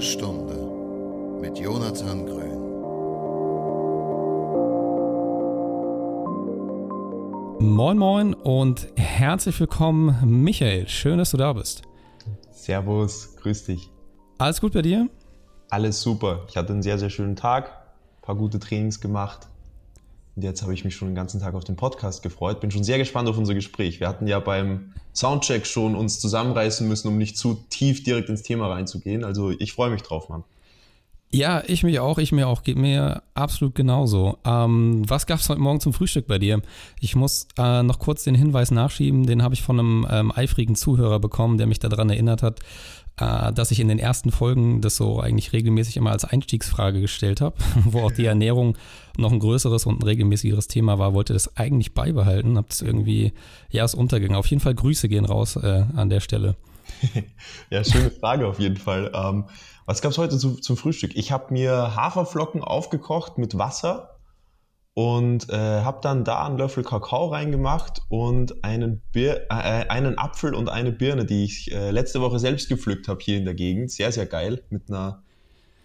Stunde mit Jonathan Grün. Moin Moin und herzlich willkommen, Michael. Schön, dass du da bist. Servus, grüß dich. Alles gut bei dir? Alles super. Ich hatte einen sehr, sehr schönen Tag, ein paar gute Trainings gemacht. Jetzt habe ich mich schon den ganzen Tag auf den Podcast gefreut. Bin schon sehr gespannt auf unser Gespräch. Wir hatten ja beim Soundcheck schon uns zusammenreißen müssen, um nicht zu tief direkt ins Thema reinzugehen. Also ich freue mich drauf, Mann. Ja, ich mich auch, ich mir auch, geht mir absolut genauso. Ähm, was gab es heute Morgen zum Frühstück bei dir? Ich muss äh, noch kurz den Hinweis nachschieben, den habe ich von einem ähm, eifrigen Zuhörer bekommen, der mich daran erinnert hat, dass ich in den ersten Folgen das so eigentlich regelmäßig immer als Einstiegsfrage gestellt habe, wo auch die Ernährung noch ein größeres und ein regelmäßigeres Thema war, wollte das eigentlich beibehalten, habe das irgendwie, ja, ist untergegangen. Auf jeden Fall Grüße gehen raus äh, an der Stelle. ja, schöne Frage auf jeden Fall. Ähm, was gab es heute zu, zum Frühstück? Ich habe mir Haferflocken aufgekocht mit Wasser und äh, habe dann da einen Löffel Kakao reingemacht und einen, Bir äh, einen Apfel und eine Birne, die ich äh, letzte Woche selbst gepflückt habe hier in der Gegend. Sehr, sehr geil. Mit einer,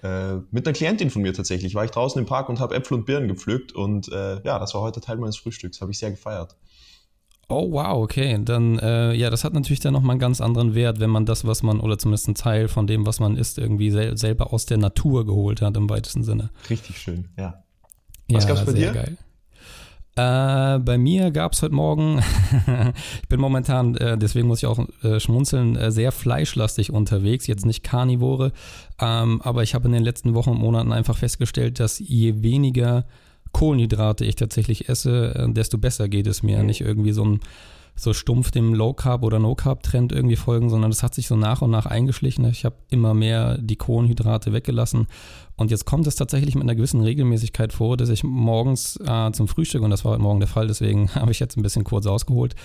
äh, mit einer Klientin von mir tatsächlich. War ich draußen im Park und habe Äpfel und Birnen gepflückt und äh, ja, das war heute Teil meines Frühstücks. Habe ich sehr gefeiert. Oh wow, okay. Dann, äh, ja, das hat natürlich dann nochmal einen ganz anderen Wert, wenn man das, was man, oder zumindest ein Teil von dem, was man isst, irgendwie sel selber aus der Natur geholt hat, im weitesten Sinne. Richtig schön, ja. Was ja, gab's bei sehr dir? Geil. Äh, bei mir gab es heute Morgen, ich bin momentan, äh, deswegen muss ich auch äh, schmunzeln, äh, sehr fleischlastig unterwegs, jetzt nicht Karnivore, ähm, aber ich habe in den letzten Wochen und Monaten einfach festgestellt, dass je weniger Kohlenhydrate ich tatsächlich esse, äh, desto besser geht es mir. Mhm. Nicht irgendwie so ein so stumpf dem Low Carb oder No Carb Trend irgendwie folgen, sondern das hat sich so nach und nach eingeschlichen. Ich habe immer mehr die Kohlenhydrate weggelassen und jetzt kommt es tatsächlich mit einer gewissen Regelmäßigkeit vor, dass ich morgens äh, zum Frühstück und das war heute Morgen der Fall, deswegen habe ich jetzt ein bisschen kurz ausgeholt.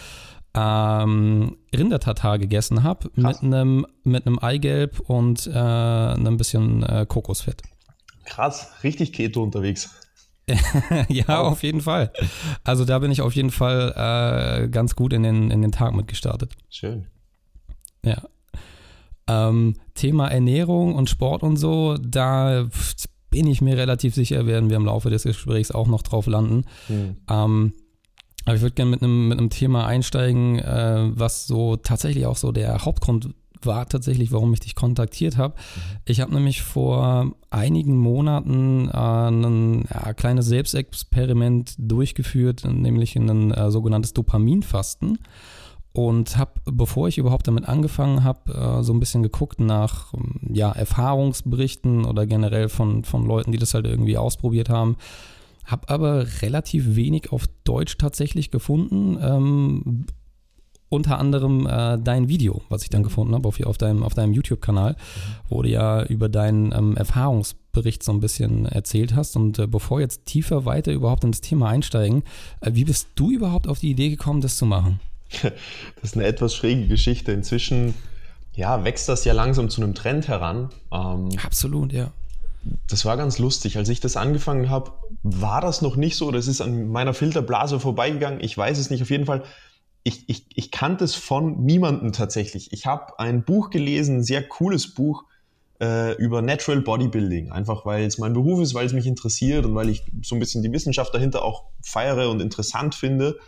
Ähm, Rindertatar gegessen habe mit einem mit einem Eigelb und äh, einem bisschen äh, Kokosfett. Krass, richtig Keto unterwegs. ja, auf jeden Fall. Also da bin ich auf jeden Fall äh, ganz gut in den, in den Tag mitgestartet. Schön. Ja. Ähm, Thema Ernährung und Sport und so, da bin ich mir relativ sicher, werden wir im Laufe des Gesprächs auch noch drauf landen. Mhm. Ähm, aber ich würde gerne mit einem mit Thema einsteigen, äh, was so tatsächlich auch so der Hauptgrund war tatsächlich, warum ich dich kontaktiert habe. Ich habe nämlich vor einigen Monaten äh, ein ja, kleines Selbstexperiment durchgeführt, nämlich ein äh, sogenanntes Dopaminfasten. Und habe, bevor ich überhaupt damit angefangen habe, äh, so ein bisschen geguckt nach ja, Erfahrungsberichten oder generell von, von Leuten, die das halt irgendwie ausprobiert haben. Habe aber relativ wenig auf Deutsch tatsächlich gefunden. Ähm, unter anderem äh, dein Video, was ich dann gefunden habe auf, auf deinem, auf deinem YouTube-Kanal, wo du ja über deinen ähm, Erfahrungsbericht so ein bisschen erzählt hast. Und äh, bevor jetzt tiefer weiter überhaupt ins Thema einsteigen, äh, wie bist du überhaupt auf die Idee gekommen, das zu machen? Das ist eine etwas schräge Geschichte. Inzwischen ja, wächst das ja langsam zu einem Trend heran. Ähm, Absolut, ja. Das war ganz lustig. Als ich das angefangen habe, war das noch nicht so. Das ist an meiner Filterblase vorbeigegangen. Ich weiß es nicht. Auf jeden Fall ich, ich, ich kannte es von niemandem tatsächlich. Ich habe ein Buch gelesen, ein sehr cooles Buch äh, über Natural Bodybuilding. Einfach weil es mein Beruf ist, weil es mich interessiert und weil ich so ein bisschen die Wissenschaft dahinter auch feiere und interessant finde.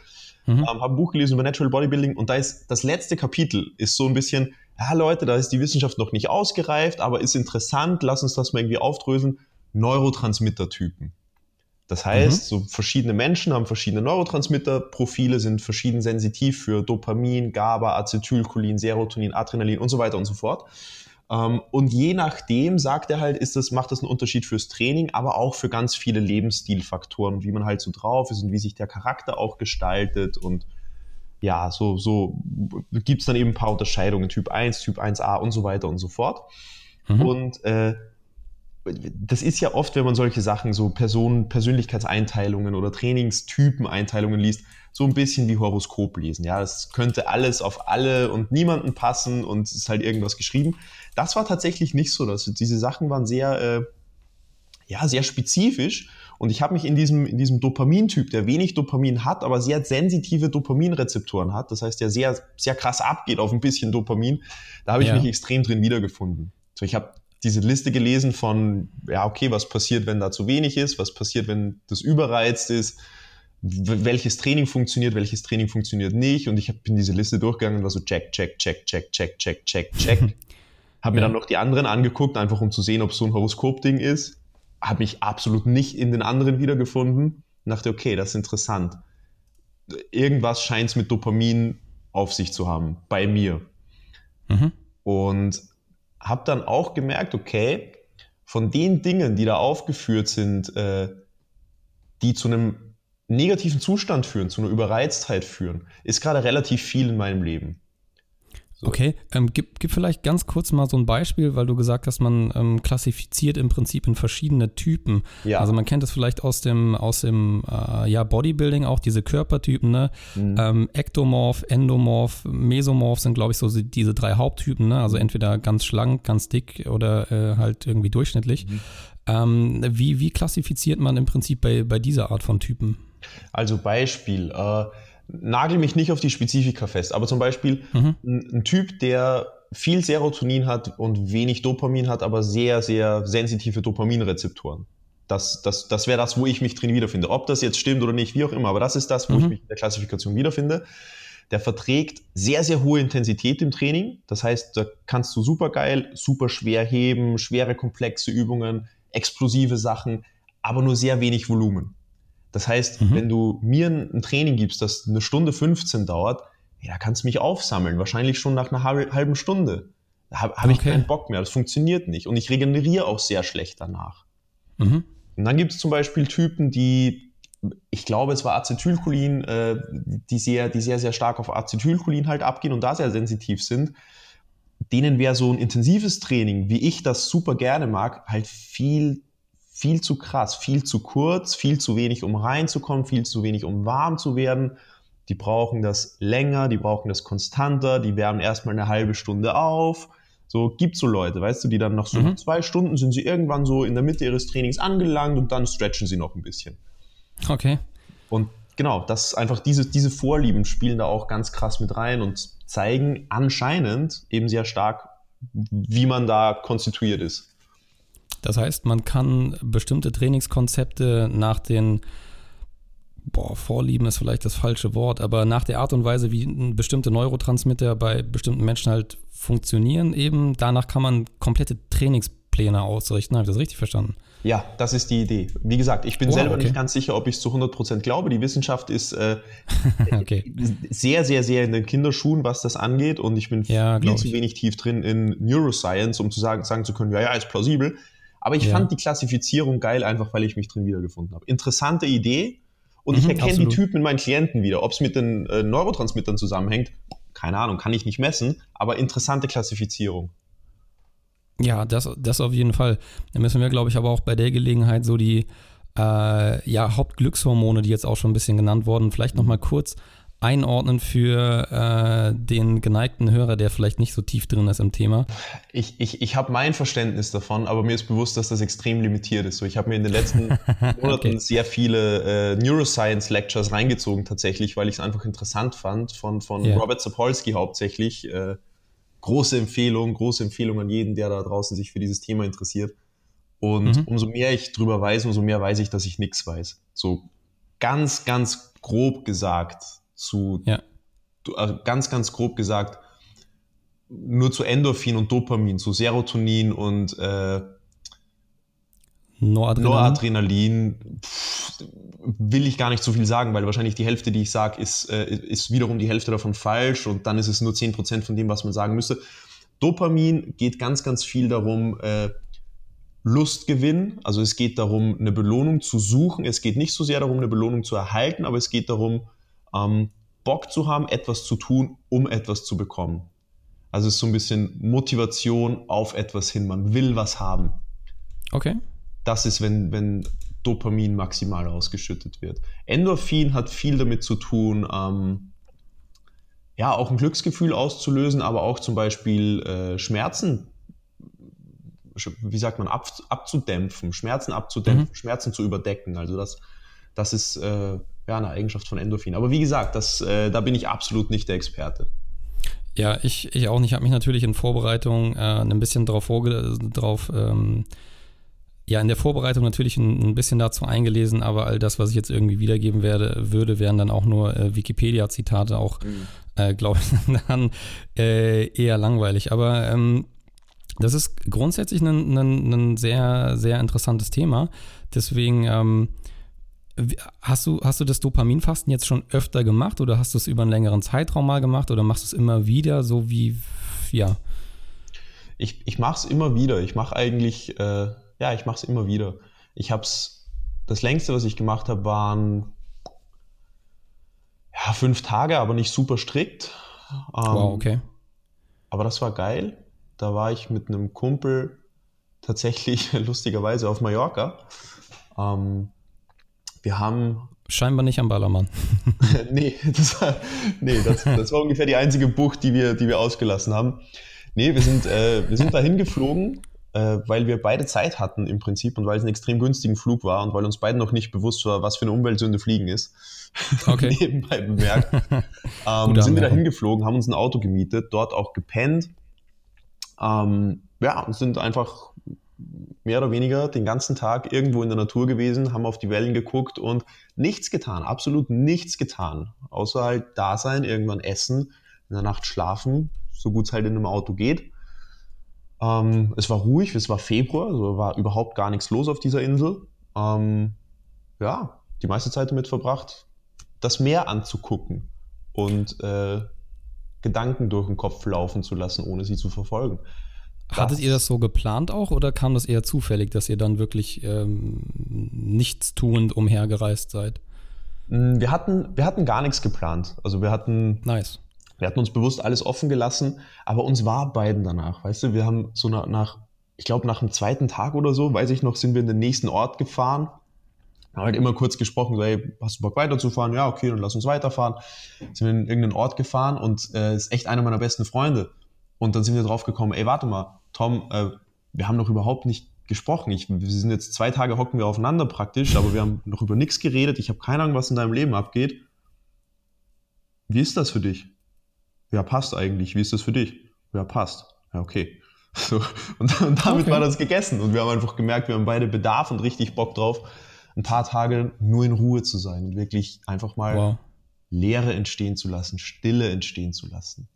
Mhm. Ähm, habe ein Buch gelesen über Natural Bodybuilding und da ist das letzte Kapitel ist so ein bisschen, ja Leute, da ist die Wissenschaft noch nicht ausgereift, aber ist interessant, lass uns das mal irgendwie aufdröseln. Neurotransmittertypen. Das heißt, mhm. so verschiedene Menschen haben verschiedene Neurotransmitterprofile, sind verschieden sensitiv für Dopamin, GABA, Acetylcholin, Serotonin, Adrenalin und so weiter und so fort. Ähm, und je nachdem, sagt er halt, ist das, macht das einen Unterschied fürs Training, aber auch für ganz viele Lebensstilfaktoren, wie man halt so drauf ist und wie sich der Charakter auch gestaltet und ja, so, so gibt es dann eben ein paar Unterscheidungen, Typ 1, Typ 1a und so weiter und so fort. Mhm. Und äh, das ist ja oft, wenn man solche Sachen, so Personen, Persönlichkeitseinteilungen oder Trainingstypen-Einteilungen liest, so ein bisschen wie Horoskop lesen. Ja, es könnte alles auf alle und niemanden passen und es ist halt irgendwas geschrieben. Das war tatsächlich nicht so. Dass diese Sachen waren sehr, äh, ja, sehr spezifisch. Und ich habe mich in diesem, in diesem Dopamintyp, der wenig Dopamin hat, aber sehr sensitive Dopaminrezeptoren hat, das heißt, der sehr, sehr krass abgeht auf ein bisschen Dopamin, da habe ich ja. mich extrem drin wiedergefunden. So, ich habe diese Liste gelesen von, ja, okay, was passiert, wenn da zu wenig ist, was passiert, wenn das überreizt ist, welches Training funktioniert, welches Training funktioniert nicht. Und ich bin diese Liste durchgegangen und war so check, check, check, check, check, check, check, check. Habe mir dann noch die anderen angeguckt, einfach um zu sehen, ob es so ein Horoskop-Ding ist. Habe mich absolut nicht in den anderen wiedergefunden. Und dachte, okay, das ist interessant. Irgendwas scheint es mit Dopamin auf sich zu haben, bei mir. Mhm. Und habe dann auch gemerkt, okay, von den Dingen, die da aufgeführt sind, äh, die zu einem negativen Zustand führen, zu einer Überreiztheit führen, ist gerade relativ viel in meinem Leben. So. Okay, ähm, gib, gib vielleicht ganz kurz mal so ein Beispiel, weil du gesagt hast, man ähm, klassifiziert im Prinzip in verschiedene Typen. Ja. Also man kennt das vielleicht aus dem, aus dem äh, ja, Bodybuilding auch, diese Körpertypen, ne? Mhm. Ähm, Ektomorph, Endomorph, Mesomorph sind, glaube ich, so diese drei Haupttypen, ne? Also entweder ganz schlank, ganz dick oder äh, halt irgendwie durchschnittlich. Mhm. Ähm, wie, wie klassifiziert man im Prinzip bei, bei dieser Art von Typen? Also Beispiel, äh, nagel mich nicht auf die Spezifika fest, aber zum Beispiel mhm. ein, ein, Typ, der viel Serotonin hat und wenig Dopamin hat, aber sehr, sehr sensitive Dopaminrezeptoren. Das, das, das wäre das, wo ich mich drin wiederfinde. Ob das jetzt stimmt oder nicht, wie auch immer, aber das ist das, wo mhm. ich mich in der Klassifikation wiederfinde. Der verträgt sehr, sehr hohe Intensität im Training. Das heißt, da kannst du super geil, super schwer heben, schwere, komplexe Übungen, explosive Sachen, aber nur sehr wenig Volumen. Das heißt, mhm. wenn du mir ein Training gibst, das eine Stunde 15 dauert, ja, da kannst du mich aufsammeln, wahrscheinlich schon nach einer halben Stunde. Da habe hab okay. ich keinen Bock mehr, das funktioniert nicht. Und ich regeneriere auch sehr schlecht danach. Mhm. Und dann gibt es zum Beispiel Typen, die, ich glaube, es war Acetylcholin, äh, die, sehr, die sehr, sehr stark auf Acetylcholin halt abgehen und da sehr sensitiv sind. Denen wäre so ein intensives Training, wie ich das super gerne mag, halt viel viel zu krass, viel zu kurz, viel zu wenig, um reinzukommen, viel zu wenig, um warm zu werden. Die brauchen das länger, die brauchen das konstanter, die wärmen erstmal eine halbe Stunde auf. So gibt so Leute, weißt du, die dann nach so mhm. zwei Stunden sind sie irgendwann so in der Mitte ihres Trainings angelangt und dann stretchen sie noch ein bisschen. Okay. Und genau, das einfach diese, diese Vorlieben spielen da auch ganz krass mit rein und zeigen anscheinend eben sehr stark, wie man da konstituiert ist. Das heißt, man kann bestimmte Trainingskonzepte nach den boah, Vorlieben ist vielleicht das falsche Wort, aber nach der Art und Weise, wie bestimmte Neurotransmitter bei bestimmten Menschen halt funktionieren, eben danach kann man komplette Trainingspläne ausrichten. Habe ich das richtig verstanden? Ja, das ist die Idee. Wie gesagt, ich bin oh, selber okay. nicht ganz sicher, ob ich es zu 100% glaube. Die Wissenschaft ist äh, okay. sehr, sehr, sehr in den Kinderschuhen, was das angeht. Und ich bin ja, viel zu wenig tief drin in Neuroscience, um zu sagen, sagen zu können, ja, ja, ist plausibel. Aber ich ja. fand die Klassifizierung geil, einfach weil ich mich drin wiedergefunden habe. Interessante Idee und mhm, ich erkenne absolut. die Typen in meinen Klienten wieder. Ob es mit den äh, Neurotransmittern zusammenhängt, keine Ahnung, kann ich nicht messen, aber interessante Klassifizierung. Ja, das, das auf jeden Fall. Da müssen wir, glaube ich, aber auch bei der Gelegenheit so die äh, ja, Hauptglückshormone, die jetzt auch schon ein bisschen genannt wurden, vielleicht nochmal kurz einordnen für äh, den geneigten Hörer, der vielleicht nicht so tief drin ist im Thema? Ich, ich, ich habe mein Verständnis davon, aber mir ist bewusst, dass das extrem limitiert ist. So, ich habe mir in den letzten Monaten okay. sehr viele äh, Neuroscience-Lectures reingezogen tatsächlich, weil ich es einfach interessant fand, von, von yeah. Robert Sapolsky hauptsächlich. Äh, große Empfehlung, große Empfehlung an jeden, der da draußen sich für dieses Thema interessiert. Und mhm. umso mehr ich drüber weiß, umso mehr weiß ich, dass ich nichts weiß. So ganz, ganz grob gesagt, zu, ja. also ganz, ganz grob gesagt, nur zu Endorphin und Dopamin, zu Serotonin und äh, Noradrenalin, Noradrenalin pff, will ich gar nicht so viel sagen, weil wahrscheinlich die Hälfte, die ich sage, ist, äh, ist wiederum die Hälfte davon falsch und dann ist es nur 10% von dem, was man sagen müsste. Dopamin geht ganz, ganz viel darum, äh, Lustgewinn, also es geht darum, eine Belohnung zu suchen. Es geht nicht so sehr darum, eine Belohnung zu erhalten, aber es geht darum, ähm, Bock zu haben, etwas zu tun, um etwas zu bekommen. Also es ist so ein bisschen Motivation auf etwas hin. Man will was haben. Okay. Das ist, wenn, wenn Dopamin maximal ausgeschüttet wird. Endorphin hat viel damit zu tun, ähm, ja, auch ein Glücksgefühl auszulösen, aber auch zum Beispiel äh, Schmerzen, wie sagt man, ab, abzudämpfen, Schmerzen abzudämpfen, mhm. Schmerzen zu überdecken. Also das, das ist äh, ja, eine Eigenschaft von Endorphin. Aber wie gesagt, das, äh, da bin ich absolut nicht der Experte. Ja, ich, ich auch nicht. Ich habe mich natürlich in Vorbereitung äh, ein bisschen drauf, drauf ähm, ja, in der Vorbereitung natürlich ein, ein, bisschen dazu eingelesen, aber all das, was ich jetzt irgendwie wiedergeben werde, würde, wären dann auch nur äh, Wikipedia-Zitate, auch, mhm. äh, glaube ich, dann äh, eher langweilig. Aber ähm, das ist grundsätzlich ein, ein, ein, sehr, sehr interessantes Thema. Deswegen ähm, hast, du, hast du das Dopaminfasten jetzt schon öfter gemacht oder hast du es über einen längeren Zeitraum mal gemacht oder machst du es immer wieder, so wie, ja? Ich, ich mache es immer wieder. Ich mache eigentlich, äh, ja, ich mache es immer wieder. Ich habe es, das längste, was ich gemacht habe, waren ja, fünf Tage, aber nicht super strikt. Ähm, wow, okay. Aber das war geil. Da war ich mit einem Kumpel tatsächlich lustigerweise auf Mallorca. Ähm, wir haben. Scheinbar nicht am Ballermann. nee, das war, nee das, das, war ungefähr die einzige Bucht, die wir, die wir ausgelassen haben. Nee, wir sind, äh, wir sind dahin geflogen, äh, weil wir beide Zeit hatten im Prinzip und weil es ein extrem günstigen Flug war und weil uns beiden noch nicht bewusst war, was für eine Umweltsünde Fliegen ist. Okay. Nebenbei bemerkt. ähm, sind wir dahin geflogen, haben uns ein Auto gemietet, dort auch gepennt. Ähm, ja, und sind einfach mehr oder weniger den ganzen Tag irgendwo in der Natur gewesen, haben auf die Wellen geguckt und nichts getan, absolut nichts getan, außer halt da sein, irgendwann essen, in der Nacht schlafen, so gut es halt in einem Auto geht. Ähm, es war ruhig, es war Februar, also war überhaupt gar nichts los auf dieser Insel. Ähm, ja, die meiste Zeit damit verbracht, das Meer anzugucken und äh, Gedanken durch den Kopf laufen zu lassen, ohne sie zu verfolgen. Hattet ihr das so geplant auch oder kam das eher zufällig, dass ihr dann wirklich ähm, nichtstuend umhergereist seid? Mm, wir hatten, wir hatten gar nichts geplant. Also wir hatten. Nice. Wir hatten uns bewusst alles offen gelassen, aber uns war beiden danach. Weißt du, wir haben so nach, nach ich glaube, nach dem zweiten Tag oder so, weiß ich noch, sind wir in den nächsten Ort gefahren. Haben halt immer kurz gesprochen, so, hey, hast du Bock weiterzufahren? Ja, okay, dann lass uns weiterfahren. Sind wir in irgendeinen Ort gefahren und äh, ist echt einer meiner besten Freunde. Und dann sind wir drauf gekommen, ey, warte mal, Tom, äh, wir haben noch überhaupt nicht gesprochen. Ich, wir sind jetzt zwei Tage hocken wir aufeinander praktisch, aber wir haben noch über nichts geredet. Ich habe keine Ahnung, was in deinem Leben abgeht. Wie ist das für dich? Ja, passt eigentlich. Wie ist das für dich? Ja, passt. Ja, okay. So, und, und damit okay. war das gegessen. Und wir haben einfach gemerkt, wir haben beide Bedarf und richtig Bock drauf, ein paar Tage nur in Ruhe zu sein und wirklich einfach mal wow. Leere entstehen zu lassen, Stille entstehen zu lassen.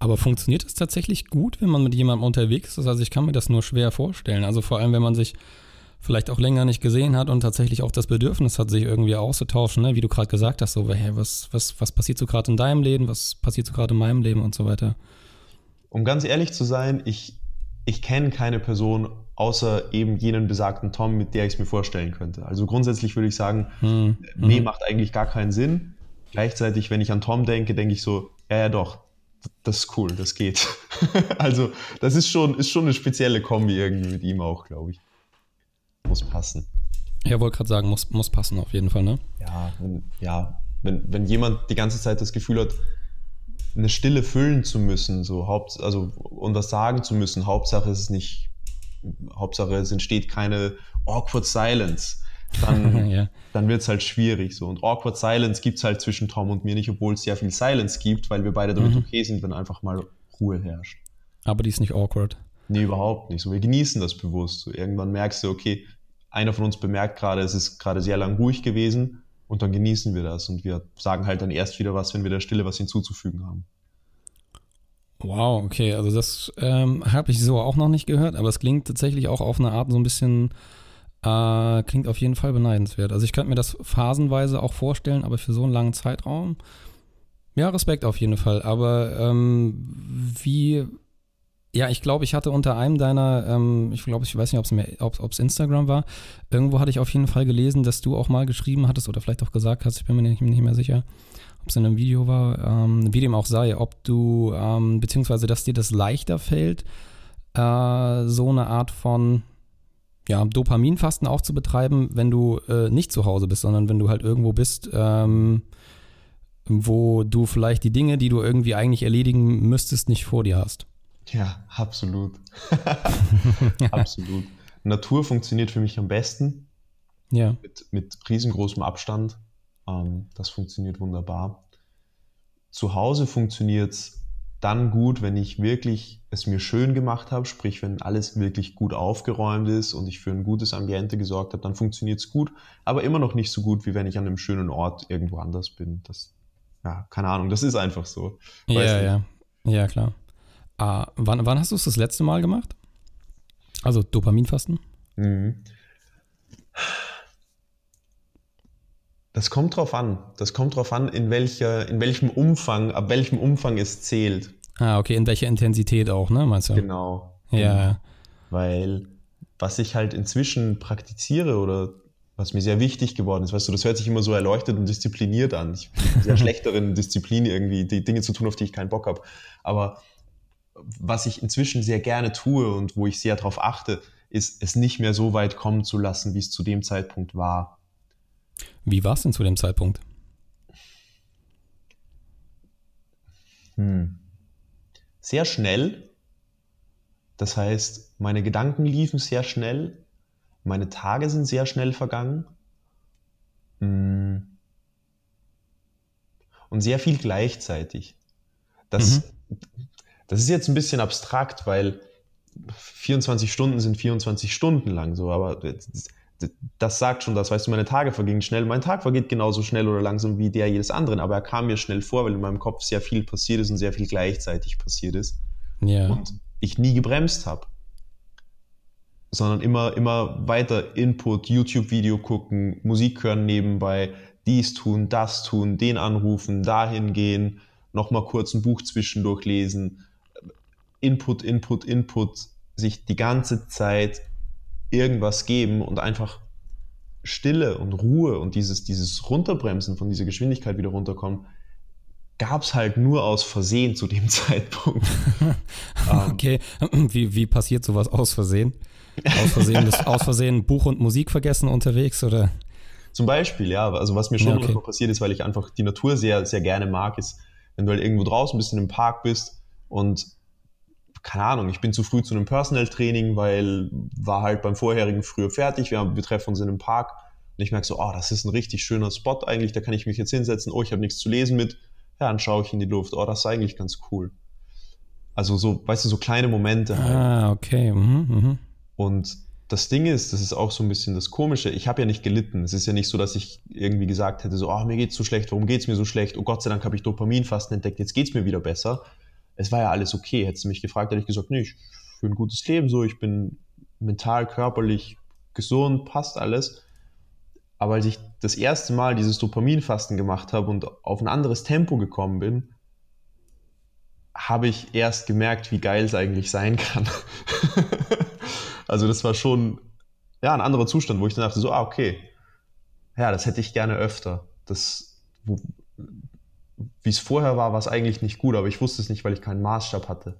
Aber funktioniert das tatsächlich gut, wenn man mit jemandem unterwegs ist? Also ich kann mir das nur schwer vorstellen. Also vor allem, wenn man sich vielleicht auch länger nicht gesehen hat und tatsächlich auch das Bedürfnis hat, sich irgendwie auszutauschen, ne? wie du gerade gesagt hast, so, hey, was, was, was passiert so gerade in deinem Leben, was passiert so gerade in meinem Leben und so weiter. Um ganz ehrlich zu sein, ich, ich kenne keine Person außer eben jenen besagten Tom, mit der ich es mir vorstellen könnte. Also grundsätzlich würde ich sagen, hm, nee, hm. macht eigentlich gar keinen Sinn. Gleichzeitig, wenn ich an Tom denke, denke ich so, ja, ja doch, das ist cool, das geht. also, das ist schon, ist schon eine spezielle Kombi irgendwie mit ihm auch, glaube ich. Muss passen. Ja, wollte gerade sagen, muss, muss passen auf jeden Fall, ne? Ja, wenn, ja wenn, wenn jemand die ganze Zeit das Gefühl hat, eine Stille füllen zu müssen, so Haupt, also und was sagen zu müssen, Hauptsache es ist nicht, Hauptsache es entsteht keine awkward silence dann, ja. dann wird es halt schwierig. So. Und Awkward Silence gibt es halt zwischen Tom und mir nicht, obwohl es sehr viel Silence gibt, weil wir beide damit mhm. okay sind, wenn einfach mal Ruhe herrscht. Aber die ist nicht awkward. Nee, überhaupt nicht. So, wir genießen das bewusst. So, irgendwann merkst du, okay, einer von uns bemerkt gerade, es ist gerade sehr lang ruhig gewesen und dann genießen wir das und wir sagen halt dann erst wieder was, wenn wir der Stille was hinzuzufügen haben. Wow, okay, also das ähm, habe ich so auch noch nicht gehört, aber es klingt tatsächlich auch auf eine Art so ein bisschen äh, klingt auf jeden Fall beneidenswert. Also ich könnte mir das phasenweise auch vorstellen, aber für so einen langen Zeitraum, ja, Respekt auf jeden Fall. Aber ähm, wie, ja, ich glaube, ich hatte unter einem deiner, ähm, ich glaube, ich weiß nicht, ob es Instagram war, irgendwo hatte ich auf jeden Fall gelesen, dass du auch mal geschrieben hattest oder vielleicht auch gesagt hast, ich bin mir nicht, nicht mehr sicher, ob es in einem Video war, ähm, wie dem auch sei, ob du, ähm, beziehungsweise, dass dir das leichter fällt, äh, so eine Art von, ja, Dopaminfasten auch zu betreiben, wenn du äh, nicht zu Hause bist, sondern wenn du halt irgendwo bist, ähm, wo du vielleicht die Dinge, die du irgendwie eigentlich erledigen müsstest, nicht vor dir hast. Ja, absolut. absolut. Natur funktioniert für mich am besten. Ja. Mit, mit riesengroßem Abstand. Ähm, das funktioniert wunderbar. zu Hause funktioniert es dann gut, wenn ich wirklich es mir schön gemacht habe, sprich wenn alles wirklich gut aufgeräumt ist und ich für ein gutes Ambiente gesorgt habe, dann funktioniert es gut, aber immer noch nicht so gut, wie wenn ich an einem schönen Ort irgendwo anders bin. Das, ja, keine Ahnung, das ist einfach so. Ja, ja, ja, klar. Ah, wann, wann hast du es das letzte Mal gemacht? Also Dopaminfasten? Mhm. Das kommt drauf an. Das kommt drauf an, in, welcher, in welchem Umfang, ab welchem Umfang es zählt. Ah, okay, in welcher Intensität auch, ne, meinst du? Genau. Ja. Weil was ich halt inzwischen praktiziere oder was mir sehr wichtig geworden ist, weißt du, das hört sich immer so erleuchtet und diszipliniert an. Ich bin sehr schlecht darin, Disziplin irgendwie, die Dinge zu tun, auf die ich keinen Bock habe. Aber was ich inzwischen sehr gerne tue und wo ich sehr darauf achte, ist, es nicht mehr so weit kommen zu lassen, wie es zu dem Zeitpunkt war. Wie war es denn zu dem Zeitpunkt? Hm. Sehr schnell. Das heißt, meine Gedanken liefen sehr schnell. Meine Tage sind sehr schnell vergangen. Hm. Und sehr viel gleichzeitig. Das, mhm. das ist jetzt ein bisschen abstrakt, weil 24 Stunden sind 24 Stunden lang so, aber das sagt schon das, weißt du, meine Tage vergingen schnell. Mein Tag vergeht genauso schnell oder langsam wie der jedes anderen, aber er kam mir schnell vor, weil in meinem Kopf sehr viel passiert ist und sehr viel gleichzeitig passiert ist. Ja. Und ich nie gebremst habe. Sondern immer, immer weiter Input, YouTube-Video gucken, Musik hören nebenbei, dies tun, das tun, den anrufen, dahin gehen, nochmal kurz ein Buch zwischendurch lesen. Input, Input, Input, sich die ganze Zeit irgendwas geben und einfach Stille und Ruhe und dieses, dieses Runterbremsen von dieser Geschwindigkeit wieder runterkommen, gab es halt nur aus Versehen zu dem Zeitpunkt. Ähm, okay, wie, wie passiert sowas aus Versehen? Aus Versehen, das, aus Versehen Buch und Musik vergessen unterwegs oder? Zum Beispiel, ja. Also was mir schon ja, okay. passiert ist, weil ich einfach die Natur sehr, sehr gerne mag, ist, wenn du halt irgendwo draußen bist, in einem Park bist und keine Ahnung, ich bin zu früh zu einem Personal Training, weil war halt beim vorherigen früher fertig. Wir, haben, wir treffen uns in einem Park und ich merke so, oh, das ist ein richtig schöner Spot eigentlich, da kann ich mich jetzt hinsetzen. Oh, ich habe nichts zu lesen mit. Ja, dann schaue ich in die Luft. Oh, das ist eigentlich ganz cool. Also so, weißt du, so kleine Momente halt. Ah, okay. Mhm, mh. Und das Ding ist, das ist auch so ein bisschen das Komische, ich habe ja nicht gelitten. Es ist ja nicht so, dass ich irgendwie gesagt hätte, so, oh, mir geht's so schlecht, warum geht's mir so schlecht? Oh Gott sei Dank habe ich Dopaminfasten entdeckt, jetzt geht's mir wieder besser es war ja alles okay. Hättest du mich gefragt, hätte ich gesagt, nee, ich führe ein gutes Leben so, ich bin mental, körperlich gesund, passt alles. Aber als ich das erste Mal dieses Dopaminfasten gemacht habe und auf ein anderes Tempo gekommen bin, habe ich erst gemerkt, wie geil es eigentlich sein kann. also das war schon ja, ein anderer Zustand, wo ich dann dachte, so, ah, okay, ja, das hätte ich gerne öfter. Das, wo, wie es vorher war, war es eigentlich nicht gut, aber ich wusste es nicht, weil ich keinen Maßstab hatte.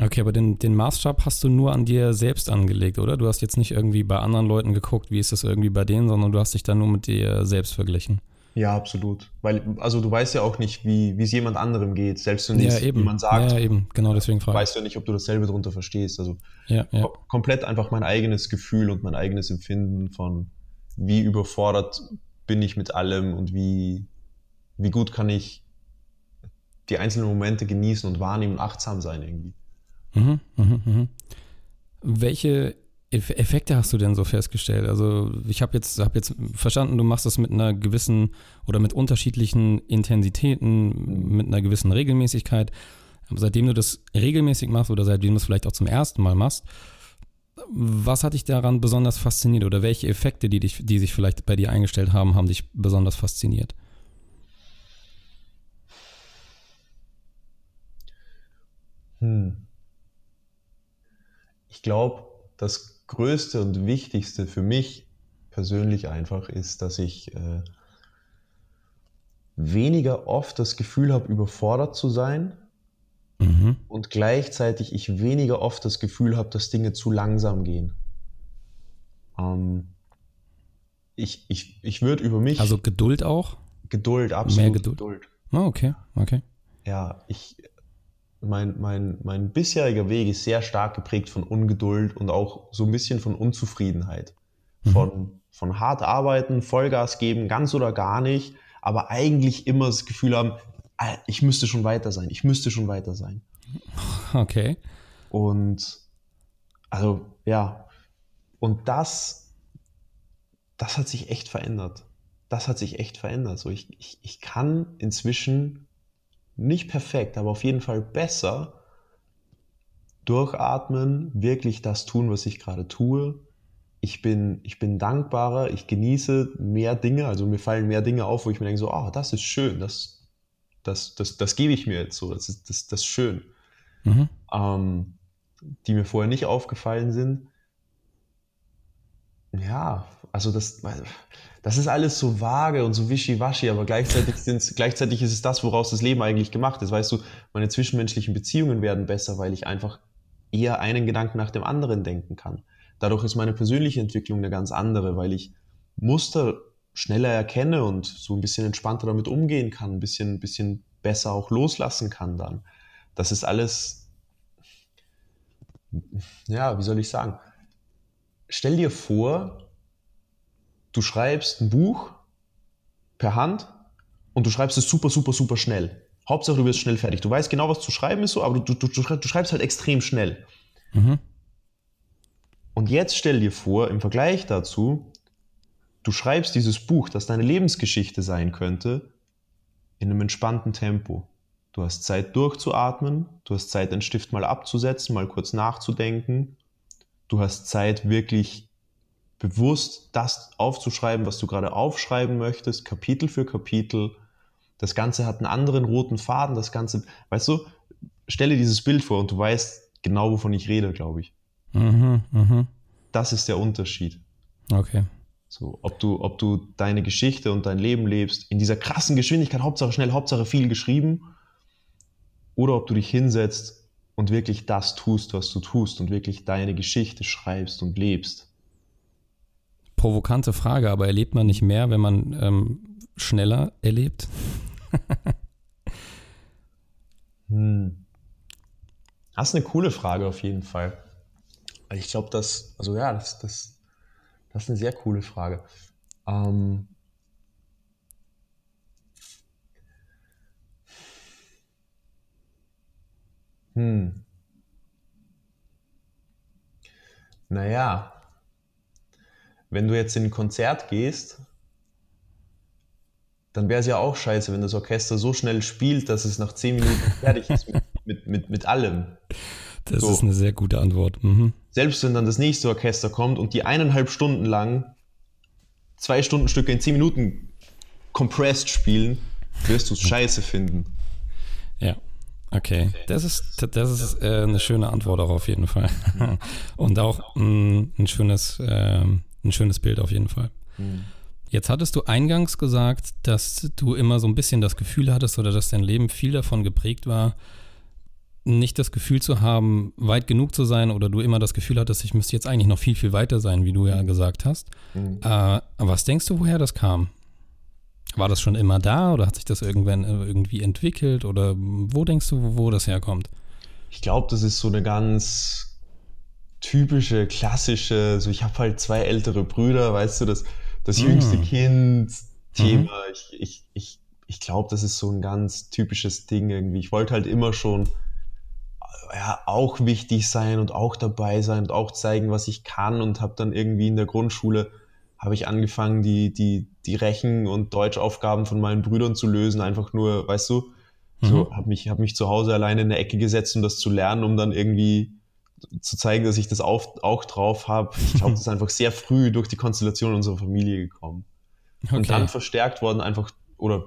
Okay, aber den, den Maßstab hast du nur an dir selbst angelegt, oder? Du hast jetzt nicht irgendwie bei anderen Leuten geguckt, wie ist das irgendwie bei denen, sondern du hast dich dann nur mit dir selbst verglichen. Ja, absolut. Weil, also du weißt ja auch nicht, wie es jemand anderem geht. Selbst wenn ja, eben. jemand sagt, ja, eben, genau deswegen frage Weißt du ja nicht, ob du dasselbe drunter verstehst. Also ja, ja. komplett einfach mein eigenes Gefühl und mein eigenes Empfinden von wie überfordert bin ich mit allem und wie, wie gut kann ich die einzelnen Momente genießen und wahrnehmen und achtsam sein irgendwie. Mhm, mh, mh. Welche Effekte hast du denn so festgestellt? Also ich habe jetzt, hab jetzt verstanden, du machst das mit einer gewissen oder mit unterschiedlichen Intensitäten, mit einer gewissen Regelmäßigkeit. Aber seitdem du das regelmäßig machst oder seitdem du es vielleicht auch zum ersten Mal machst, was hat dich daran besonders fasziniert oder welche Effekte, die, dich, die sich vielleicht bei dir eingestellt haben, haben dich besonders fasziniert? Hm. Ich glaube, das Größte und Wichtigste für mich persönlich einfach ist, dass ich äh, weniger oft das Gefühl habe, überfordert zu sein mhm. und gleichzeitig ich weniger oft das Gefühl habe, dass Dinge zu langsam gehen. Ähm, ich ich, ich würde über mich. Also Geduld auch? Geduld, absolut. Mehr Geduld. Geduld. Oh, okay, okay. Ja, ich, mein, mein, mein bisheriger Weg ist sehr stark geprägt von Ungeduld und auch so ein bisschen von Unzufriedenheit. Mhm. Von, von hart arbeiten, Vollgas geben, ganz oder gar nicht, aber eigentlich immer das Gefühl haben, ich müsste schon weiter sein, ich müsste schon weiter sein. Okay. Und also ja, und das, das hat sich echt verändert. Das hat sich echt verändert. So, ich, ich, ich kann inzwischen nicht perfekt, aber auf jeden Fall besser durchatmen, wirklich das tun, was ich gerade tue. Ich bin, ich bin dankbarer, ich genieße mehr Dinge, also mir fallen mehr Dinge auf, wo ich mir denke, so, oh, das ist schön, das, das, das, das gebe ich mir jetzt so, das ist, das, das ist schön. Mhm. Ähm, die mir vorher nicht aufgefallen sind. Ja, also das, das ist alles so vage und so wischiwaschi, aber gleichzeitig, sind's, gleichzeitig ist es das, woraus das Leben eigentlich gemacht ist. Weißt du, meine zwischenmenschlichen Beziehungen werden besser, weil ich einfach eher einen Gedanken nach dem anderen denken kann. Dadurch ist meine persönliche Entwicklung eine ganz andere, weil ich Muster schneller erkenne und so ein bisschen entspannter damit umgehen kann, ein bisschen, ein bisschen besser auch loslassen kann dann. Das ist alles, ja, wie soll ich sagen? Stell dir vor, du schreibst ein Buch per Hand und du schreibst es super, super, super schnell. Hauptsache, du wirst schnell fertig. Du weißt genau, was zu schreiben ist, so, aber du, du, du schreibst halt extrem schnell. Mhm. Und jetzt stell dir vor, im Vergleich dazu, du schreibst dieses Buch, das deine Lebensgeschichte sein könnte, in einem entspannten Tempo. Du hast Zeit durchzuatmen, du hast Zeit, den Stift mal abzusetzen, mal kurz nachzudenken. Du hast Zeit, wirklich bewusst das aufzuschreiben, was du gerade aufschreiben möchtest, Kapitel für Kapitel das Ganze hat einen anderen roten Faden, das Ganze, weißt du, stelle dieses Bild vor und du weißt genau, wovon ich rede, glaube ich. Mhm, mh. Das ist der Unterschied. Okay. So, ob du, ob du deine Geschichte und dein Leben lebst in dieser krassen Geschwindigkeit, Hauptsache schnell, Hauptsache viel geschrieben, oder ob du dich hinsetzt und wirklich das tust, was du tust und wirklich deine Geschichte schreibst und lebst. Provokante Frage, aber erlebt man nicht mehr, wenn man ähm, schneller erlebt? hm. Das ist eine coole Frage auf jeden Fall. Ich glaube, dass, also ja, das, das, das ist eine sehr coole Frage. Ähm, hm. Naja, wenn du jetzt in ein Konzert gehst dann wäre es ja auch scheiße, wenn das Orchester so schnell spielt, dass es nach zehn Minuten fertig ist mit, mit, mit, mit allem. Das so. ist eine sehr gute Antwort. Mhm. Selbst wenn dann das nächste Orchester kommt und die eineinhalb Stunden lang zwei Stundenstücke in zehn Minuten compressed spielen, wirst du es scheiße finden. Ja, okay. Das ist, das ist äh, eine schöne Antwort auch auf jeden Fall. und auch mh, ein, schönes, äh, ein schönes Bild auf jeden Fall. Mhm. Jetzt hattest du eingangs gesagt, dass du immer so ein bisschen das Gefühl hattest oder dass dein Leben viel davon geprägt war, nicht das Gefühl zu haben, weit genug zu sein oder du immer das Gefühl hattest, ich müsste jetzt eigentlich noch viel, viel weiter sein, wie du ja gesagt hast. Mhm. Äh, was denkst du, woher das kam? War das schon immer da oder hat sich das irgendwann äh, irgendwie entwickelt oder wo denkst du, wo das herkommt? Ich glaube, das ist so eine ganz typische, klassische, so ich habe halt zwei ältere Brüder, weißt du, das das jüngste mm. Kind-Thema. Mhm. Ich, ich, ich, ich glaube, das ist so ein ganz typisches Ding irgendwie. Ich wollte halt immer schon ja, auch wichtig sein und auch dabei sein und auch zeigen, was ich kann und habe dann irgendwie in der Grundschule habe ich angefangen, die, die, die Rechen- und Deutschaufgaben von meinen Brüdern zu lösen, einfach nur, weißt du, so mhm. habe mich, hab mich zu Hause alleine in eine Ecke gesetzt, um das zu lernen, um dann irgendwie zu zeigen, dass ich das auch, auch drauf habe. Ich glaube, das ist einfach sehr früh durch die Konstellation unserer Familie gekommen. Okay. Und dann verstärkt worden einfach, oder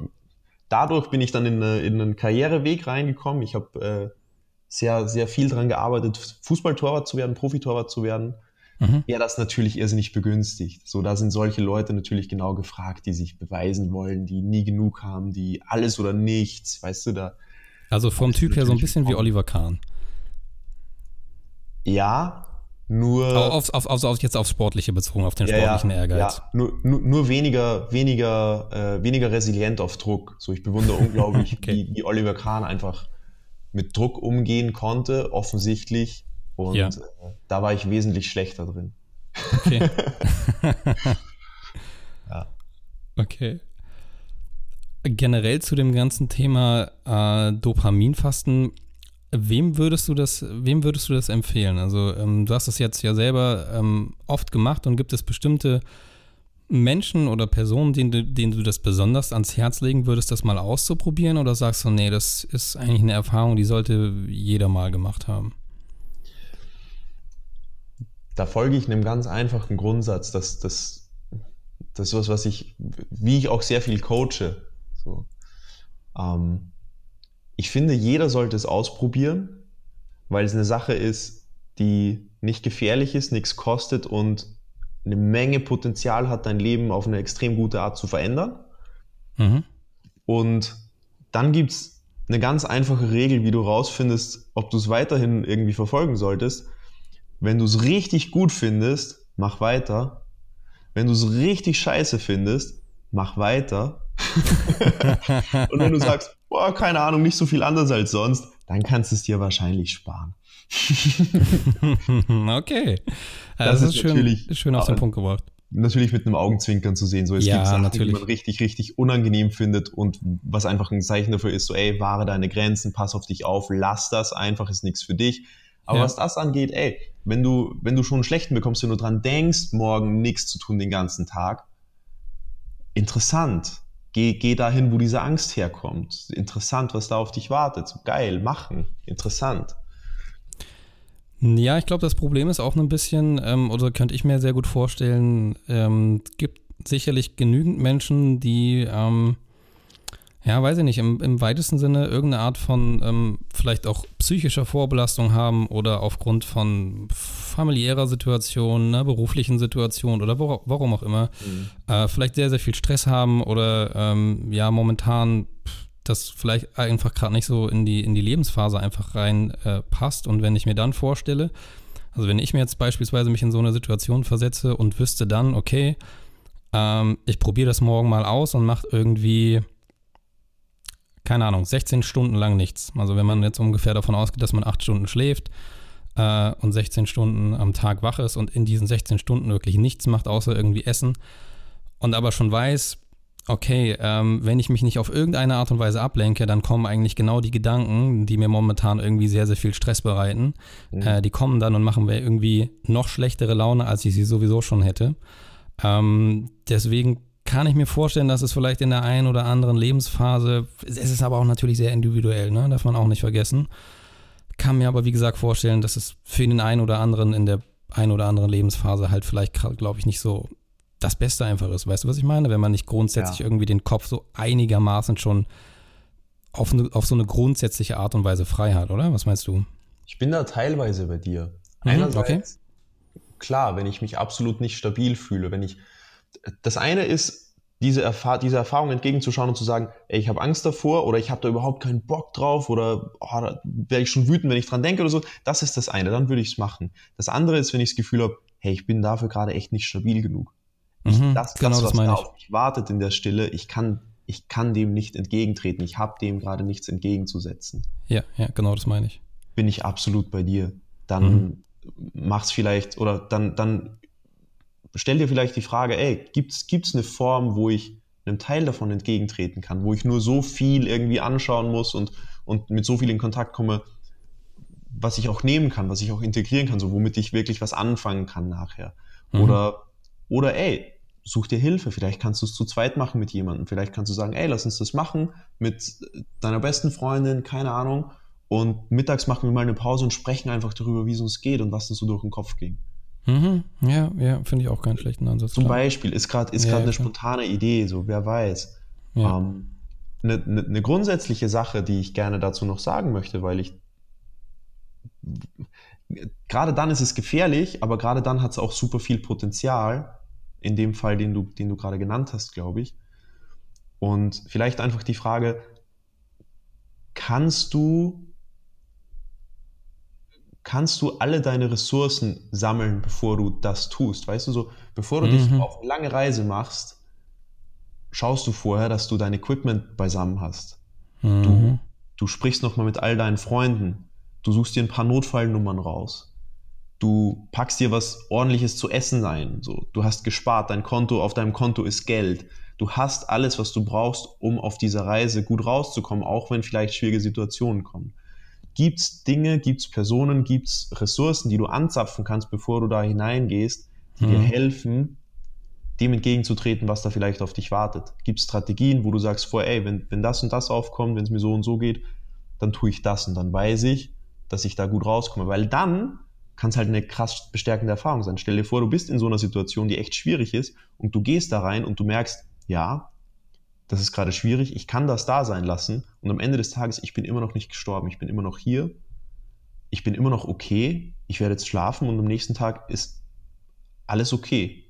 dadurch bin ich dann in, eine, in einen Karriereweg reingekommen. Ich habe äh, sehr, sehr viel daran gearbeitet, Fußballtorwart zu werden, Profitorwart zu werden. Mhm. Ja, das natürlich irrsinnig begünstigt. So, da sind solche Leute natürlich genau gefragt, die sich beweisen wollen, die nie genug haben, die alles oder nichts, weißt du, da. Also vom Typ her so ein bisschen wie Oliver Kahn. Ja, nur. Auf, auf, auf, auf, jetzt aufs Sportliche bezogen, auf den ja, sportlichen ja, Ehrgeiz. Ja, nur, nur, nur weniger, weniger, äh, weniger resilient auf Druck. So, ich bewundere unglaublich, okay. wie, wie Oliver Kahn einfach mit Druck umgehen konnte, offensichtlich. Und ja. äh, da war ich wesentlich schlechter drin. Okay. ja. Okay. generell zu dem ganzen Thema äh, Dopaminfasten, wem würdest du das, wem würdest du das empfehlen? Also ähm, du hast das jetzt ja selber ähm, oft gemacht und gibt es bestimmte Menschen oder Personen, denen du, denen du das besonders ans Herz legen würdest, das mal auszuprobieren? Oder sagst du, nee, das ist eigentlich eine Erfahrung, die sollte jeder mal gemacht haben? Da folge ich einem ganz einfachen Grundsatz, dass das, das ist was, was ich, wie ich auch sehr viel coache. So. Ähm, ich finde, jeder sollte es ausprobieren, weil es eine Sache ist, die nicht gefährlich ist, nichts kostet und eine Menge Potenzial hat, dein Leben auf eine extrem gute Art zu verändern. Mhm. Und dann gibt es eine ganz einfache Regel, wie du rausfindest, ob du es weiterhin irgendwie verfolgen solltest. Wenn du es richtig gut findest, mach weiter. Wenn du es richtig scheiße findest, mach weiter. und wenn du sagst, boah, keine Ahnung, nicht so viel anders als sonst, dann kannst du es dir wahrscheinlich sparen. okay. Das, das, ist, schön, schön auf den Punkt gebracht. Natürlich mit einem Augenzwinkern zu sehen. So, es ja, gibt Sachen, natürlich. die man richtig, richtig unangenehm findet und was einfach ein Zeichen dafür ist, so, ey, wahre deine Grenzen, pass auf dich auf, lass das einfach, ist nichts für dich. Aber ja. was das angeht, ey, wenn du, wenn du schon einen schlechten bekommst, wenn du dran denkst, morgen nichts zu tun den ganzen Tag, interessant. Geh, geh dahin, wo diese Angst herkommt. Interessant, was da auf dich wartet. Geil, machen. Interessant. Ja, ich glaube, das Problem ist auch ein bisschen, ähm, oder könnte ich mir sehr gut vorstellen, ähm, es gibt sicherlich genügend Menschen, die, ähm, ja, weiß ich nicht, im, im weitesten Sinne irgendeine Art von ähm, vielleicht auch psychischer Vorbelastung haben oder aufgrund von familiärer Situation, einer beruflichen Situation oder wo, warum auch immer, mhm. äh, vielleicht sehr, sehr viel Stress haben oder ähm, ja, momentan das vielleicht einfach gerade nicht so in die, in die Lebensphase einfach rein äh, passt. Und wenn ich mir dann vorstelle, also wenn ich mir jetzt beispielsweise mich in so eine Situation versetze und wüsste dann, okay, ähm, ich probiere das morgen mal aus und mache irgendwie, keine Ahnung, 16 Stunden lang nichts. Also wenn man jetzt ungefähr davon ausgeht, dass man 8 Stunden schläft äh, und 16 Stunden am Tag wach ist und in diesen 16 Stunden wirklich nichts macht, außer irgendwie essen und aber schon weiß, okay, ähm, wenn ich mich nicht auf irgendeine Art und Weise ablenke, dann kommen eigentlich genau die Gedanken, die mir momentan irgendwie sehr, sehr viel Stress bereiten. Mhm. Äh, die kommen dann und machen mir irgendwie noch schlechtere Laune, als ich sie sowieso schon hätte. Ähm, deswegen kann ich mir vorstellen, dass es vielleicht in der einen oder anderen Lebensphase, es ist aber auch natürlich sehr individuell, ne? darf man auch nicht vergessen. Kann mir aber, wie gesagt, vorstellen, dass es für den einen oder anderen in der einen oder anderen Lebensphase halt vielleicht, glaube ich, nicht so das Beste einfach ist. Weißt du, was ich meine? Wenn man nicht grundsätzlich ja. irgendwie den Kopf so einigermaßen schon auf, eine, auf so eine grundsätzliche Art und Weise frei hat, oder? Was meinst du? Ich bin da teilweise bei dir. Mhm, Einerseits, okay. klar, wenn ich mich absolut nicht stabil fühle, wenn ich. Das eine ist, diese, Erfahr diese Erfahrung entgegenzuschauen und zu sagen, ey, ich habe Angst davor oder ich habe da überhaupt keinen Bock drauf oder oh, da wäre ich schon wütend, wenn ich dran denke oder so. Das ist das eine, dann würde ich es machen. Das andere ist, wenn ich das Gefühl habe, hey, ich bin dafür gerade echt nicht stabil genug. Mhm, das, genau das, was das da auf mich wartet in der Stille, ich kann, ich kann dem nicht entgegentreten. Ich habe dem gerade nichts entgegenzusetzen. Ja, ja, genau das meine ich. Bin ich absolut bei dir. Dann mhm. mach's vielleicht oder dann, dann stell dir vielleicht die Frage, ey, gibt's, gibt's eine Form, wo ich einem Teil davon entgegentreten kann, wo ich nur so viel irgendwie anschauen muss und, und mit so viel in Kontakt komme, was ich auch nehmen kann, was ich auch integrieren kann, so womit ich wirklich was anfangen kann nachher. Mhm. Oder oder ey, such dir Hilfe, vielleicht kannst du es zu zweit machen mit jemandem, vielleicht kannst du sagen, ey, lass uns das machen mit deiner besten Freundin, keine Ahnung, und mittags machen wir mal eine Pause und sprechen einfach darüber, wie es uns geht und was uns so durch den Kopf ging. Mhm. Ja, ja, finde ich auch keinen schlechten Ansatz. Zum klar. Beispiel ist gerade ist ja, eine spontane Idee, so wer weiß. Ja. Ähm, eine, eine, eine grundsätzliche Sache, die ich gerne dazu noch sagen möchte, weil ich gerade dann ist es gefährlich, aber gerade dann hat es auch super viel Potenzial, in dem Fall, den du, den du gerade genannt hast, glaube ich. Und vielleicht einfach die Frage, kannst du, kannst du alle deine Ressourcen sammeln, bevor du das tust? Weißt du, so, bevor du mhm. dich auf eine lange Reise machst, schaust du vorher, dass du dein Equipment beisammen hast. Mhm. Du, du sprichst nochmal mit all deinen Freunden. Du suchst dir ein paar Notfallnummern raus du packst dir was ordentliches zu essen ein. So, du hast gespart, dein Konto, auf deinem Konto ist Geld. Du hast alles, was du brauchst, um auf dieser Reise gut rauszukommen, auch wenn vielleicht schwierige Situationen kommen. Gibt es Dinge, gibt es Personen, gibt es Ressourcen, die du anzapfen kannst, bevor du da hineingehst, die mhm. dir helfen, dem entgegenzutreten, was da vielleicht auf dich wartet? Gibt es Strategien, wo du sagst vorher, ey, wenn, wenn das und das aufkommt, wenn es mir so und so geht, dann tue ich das und dann weiß ich, dass ich da gut rauskomme. Weil dann kann es halt eine krass bestärkende Erfahrung sein. Stell dir vor, du bist in so einer Situation, die echt schwierig ist und du gehst da rein und du merkst, ja, das ist gerade schwierig, ich kann das da sein lassen und am Ende des Tages, ich bin immer noch nicht gestorben, ich bin immer noch hier, ich bin immer noch okay, ich werde jetzt schlafen und am nächsten Tag ist alles okay.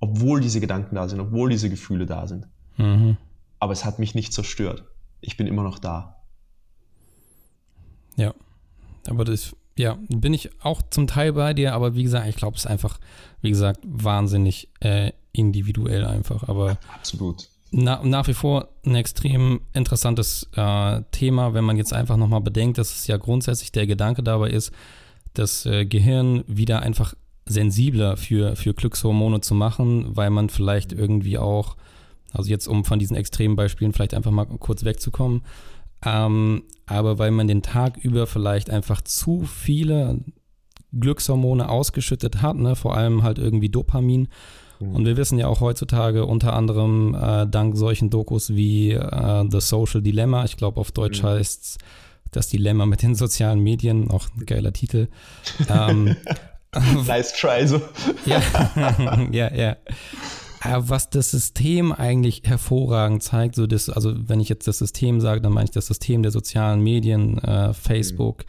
Obwohl diese Gedanken da sind, obwohl diese Gefühle da sind. Mhm. Aber es hat mich nicht zerstört. Ich bin immer noch da. Ja, aber das ja, bin ich auch zum Teil bei dir, aber wie gesagt, ich glaube, es ist einfach, wie gesagt, wahnsinnig äh, individuell einfach. Aber absolut. Na, nach wie vor ein extrem interessantes äh, Thema, wenn man jetzt einfach nochmal bedenkt, dass es ja grundsätzlich der Gedanke dabei ist, das äh, Gehirn wieder einfach sensibler für, für Glückshormone zu machen, weil man vielleicht irgendwie auch, also jetzt um von diesen extremen Beispielen vielleicht einfach mal kurz wegzukommen, ähm, aber weil man den Tag über vielleicht einfach zu viele Glückshormone ausgeschüttet hat, ne? vor allem halt irgendwie Dopamin. Mhm. Und wir wissen ja auch heutzutage unter anderem äh, dank solchen Dokus wie äh, The Social Dilemma, ich glaube auf Deutsch mhm. heißt es das Dilemma mit den sozialen Medien, auch ein geiler Titel. ähm, nice try so. ja, ja, ja. Äh, was das System eigentlich hervorragend zeigt, so das, also wenn ich jetzt das System sage, dann meine ich das System der sozialen Medien, äh, Facebook,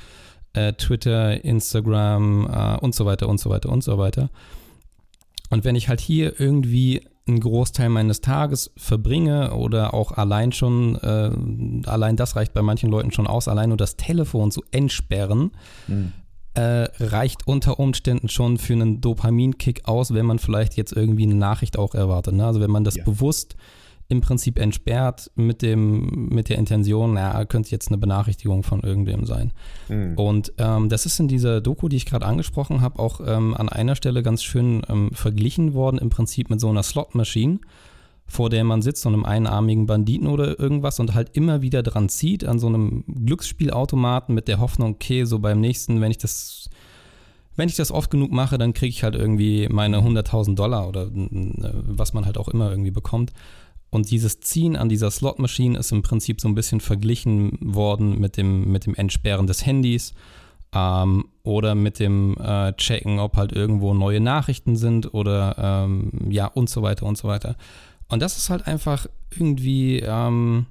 mhm. äh, Twitter, Instagram äh, und so weiter und so weiter und so weiter. Und wenn ich halt hier irgendwie einen Großteil meines Tages verbringe oder auch allein schon, äh, allein das reicht bei manchen Leuten schon aus, allein nur das Telefon zu entsperren, mhm äh, reicht unter Umständen schon für einen Dopaminkick aus, wenn man vielleicht jetzt irgendwie eine Nachricht auch erwartet. Ne? Also wenn man das ja. bewusst im Prinzip entsperrt mit dem mit der Intention, naja, könnte jetzt eine Benachrichtigung von irgendwem sein. Mhm. Und ähm, das ist in dieser Doku, die ich gerade angesprochen habe, auch ähm, an einer Stelle ganz schön ähm, verglichen worden, im Prinzip mit so einer Slot-Maschine vor der man sitzt, so einem einarmigen Banditen oder irgendwas und halt immer wieder dran zieht an so einem Glücksspielautomaten mit der Hoffnung, okay, so beim nächsten, wenn ich das, wenn ich das oft genug mache, dann kriege ich halt irgendwie meine 100.000 Dollar oder was man halt auch immer irgendwie bekommt. Und dieses Ziehen an dieser Slot-Maschine ist im Prinzip so ein bisschen verglichen worden mit dem, mit dem Entsperren des Handys ähm, oder mit dem äh, Checken, ob halt irgendwo neue Nachrichten sind oder ähm, ja und so weiter und so weiter. Und das ist halt einfach irgendwie ähm,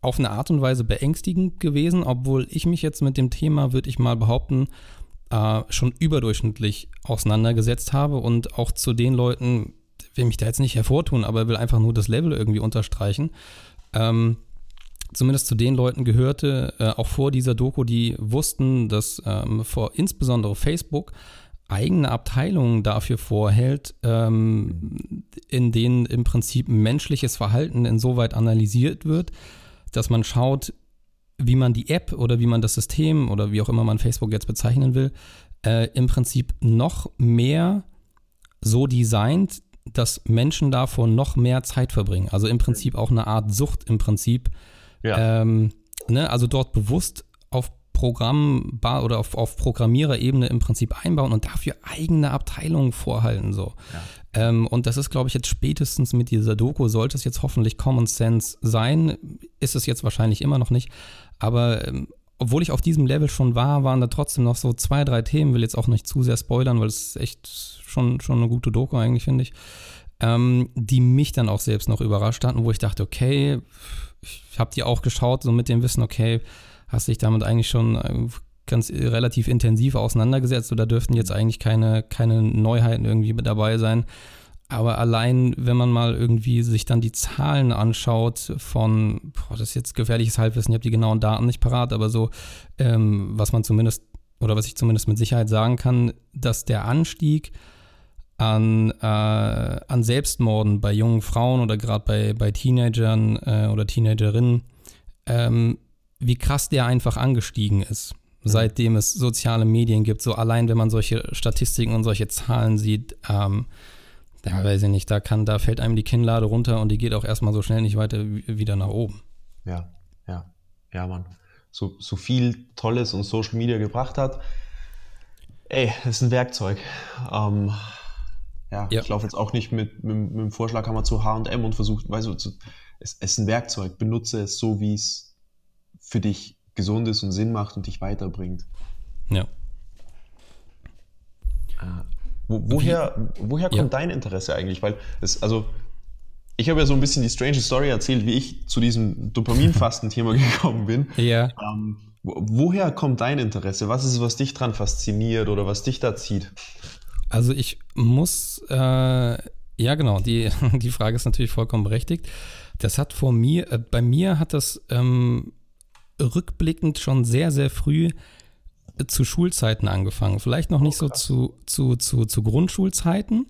auf eine Art und Weise beängstigend gewesen, obwohl ich mich jetzt mit dem Thema, würde ich mal behaupten, äh, schon überdurchschnittlich auseinandergesetzt habe und auch zu den Leuten, will mich da jetzt nicht hervortun, aber will einfach nur das Level irgendwie unterstreichen. Ähm, zumindest zu den Leuten gehörte, äh, auch vor dieser Doku, die wussten, dass ähm, vor insbesondere Facebook eigene Abteilungen dafür vorhält, ähm, in denen im Prinzip menschliches Verhalten insoweit analysiert wird, dass man schaut, wie man die App oder wie man das System oder wie auch immer man Facebook jetzt bezeichnen will, äh, im Prinzip noch mehr so designt, dass Menschen davor noch mehr Zeit verbringen. Also im Prinzip auch eine Art Sucht im Prinzip. Ja. Ähm, ne? Also dort bewusst auf Programm oder auf, auf Programmiererebene im Prinzip einbauen und dafür eigene Abteilungen vorhalten. So. Ja. Ähm, und das ist, glaube ich, jetzt spätestens mit dieser Doku, sollte es jetzt hoffentlich Common Sense sein, ist es jetzt wahrscheinlich immer noch nicht. Aber ähm, obwohl ich auf diesem Level schon war, waren da trotzdem noch so zwei, drei Themen, will jetzt auch nicht zu sehr spoilern, weil es echt schon, schon eine gute Doku eigentlich, finde ich, ähm, die mich dann auch selbst noch überrascht hatten, wo ich dachte, okay, ich habe die auch geschaut, so mit dem Wissen, okay, hast dich damit eigentlich schon äh, ganz relativ intensiv auseinandergesetzt oder dürften jetzt eigentlich keine, keine Neuheiten irgendwie mit dabei sein. Aber allein, wenn man mal irgendwie sich dann die Zahlen anschaut von, boah, das ist jetzt gefährliches Halbwissen, ich habe die genauen Daten nicht parat, aber so, ähm, was man zumindest, oder was ich zumindest mit Sicherheit sagen kann, dass der Anstieg an, äh, an Selbstmorden bei jungen Frauen oder gerade bei, bei Teenagern äh, oder Teenagerinnen ähm, wie krass der einfach angestiegen ist, seitdem es soziale Medien gibt. So allein, wenn man solche Statistiken und solche Zahlen sieht, ähm, Ja, weiß ich nicht, da kann, da fällt einem die Kinnlade runter und die geht auch erstmal so schnell nicht weiter wieder nach oben. Ja, ja, ja, Mann. So, so viel Tolles und Social Media gebracht hat. Ey, das ist ein Werkzeug. Ähm, ja, ja, ich laufe jetzt auch nicht mit, mit, mit dem Vorschlaghammer zu HM und versuche, weißt du, zu, es, es ist ein Werkzeug. Benutze es so, wie es für dich gesund ist und Sinn macht und dich weiterbringt. Ja. Wo, woher, woher kommt ja. dein Interesse eigentlich? Weil es, also, ich habe ja so ein bisschen die strange Story erzählt, wie ich zu diesem Dopaminfasten-Thema gekommen bin. Ja. Ähm, woher kommt dein Interesse? Was ist es, was dich dran fasziniert oder was dich da zieht? Also ich muss, äh, ja genau, die, die Frage ist natürlich vollkommen berechtigt. Das hat vor mir, äh, bei mir hat das ähm, rückblickend schon sehr, sehr früh zu Schulzeiten angefangen. Vielleicht noch nicht oh, so zu, zu, zu, zu Grundschulzeiten,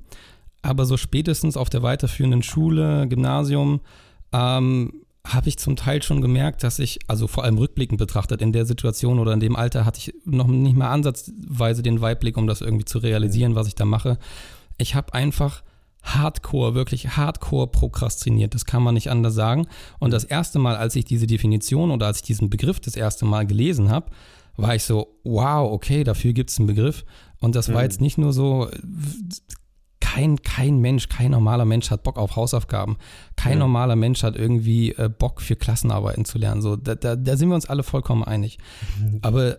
aber so spätestens auf der weiterführenden Schule, Gymnasium, ähm, habe ich zum Teil schon gemerkt, dass ich, also vor allem rückblickend betrachtet, in der Situation oder in dem Alter hatte ich noch nicht mal ansatzweise den Weitblick, um das irgendwie zu realisieren, was ich da mache. Ich habe einfach hardcore, wirklich hardcore prokrastiniert. Das kann man nicht anders sagen. Und das erste Mal, als ich diese Definition oder als ich diesen Begriff das erste Mal gelesen habe, war ich so, wow, okay, dafür gibt es einen Begriff. Und das war mhm. jetzt nicht nur so, kein, kein Mensch, kein normaler Mensch hat Bock auf Hausaufgaben. Kein mhm. normaler Mensch hat irgendwie äh, Bock für Klassenarbeiten zu lernen. So, da, da, da sind wir uns alle vollkommen einig. Mhm. Aber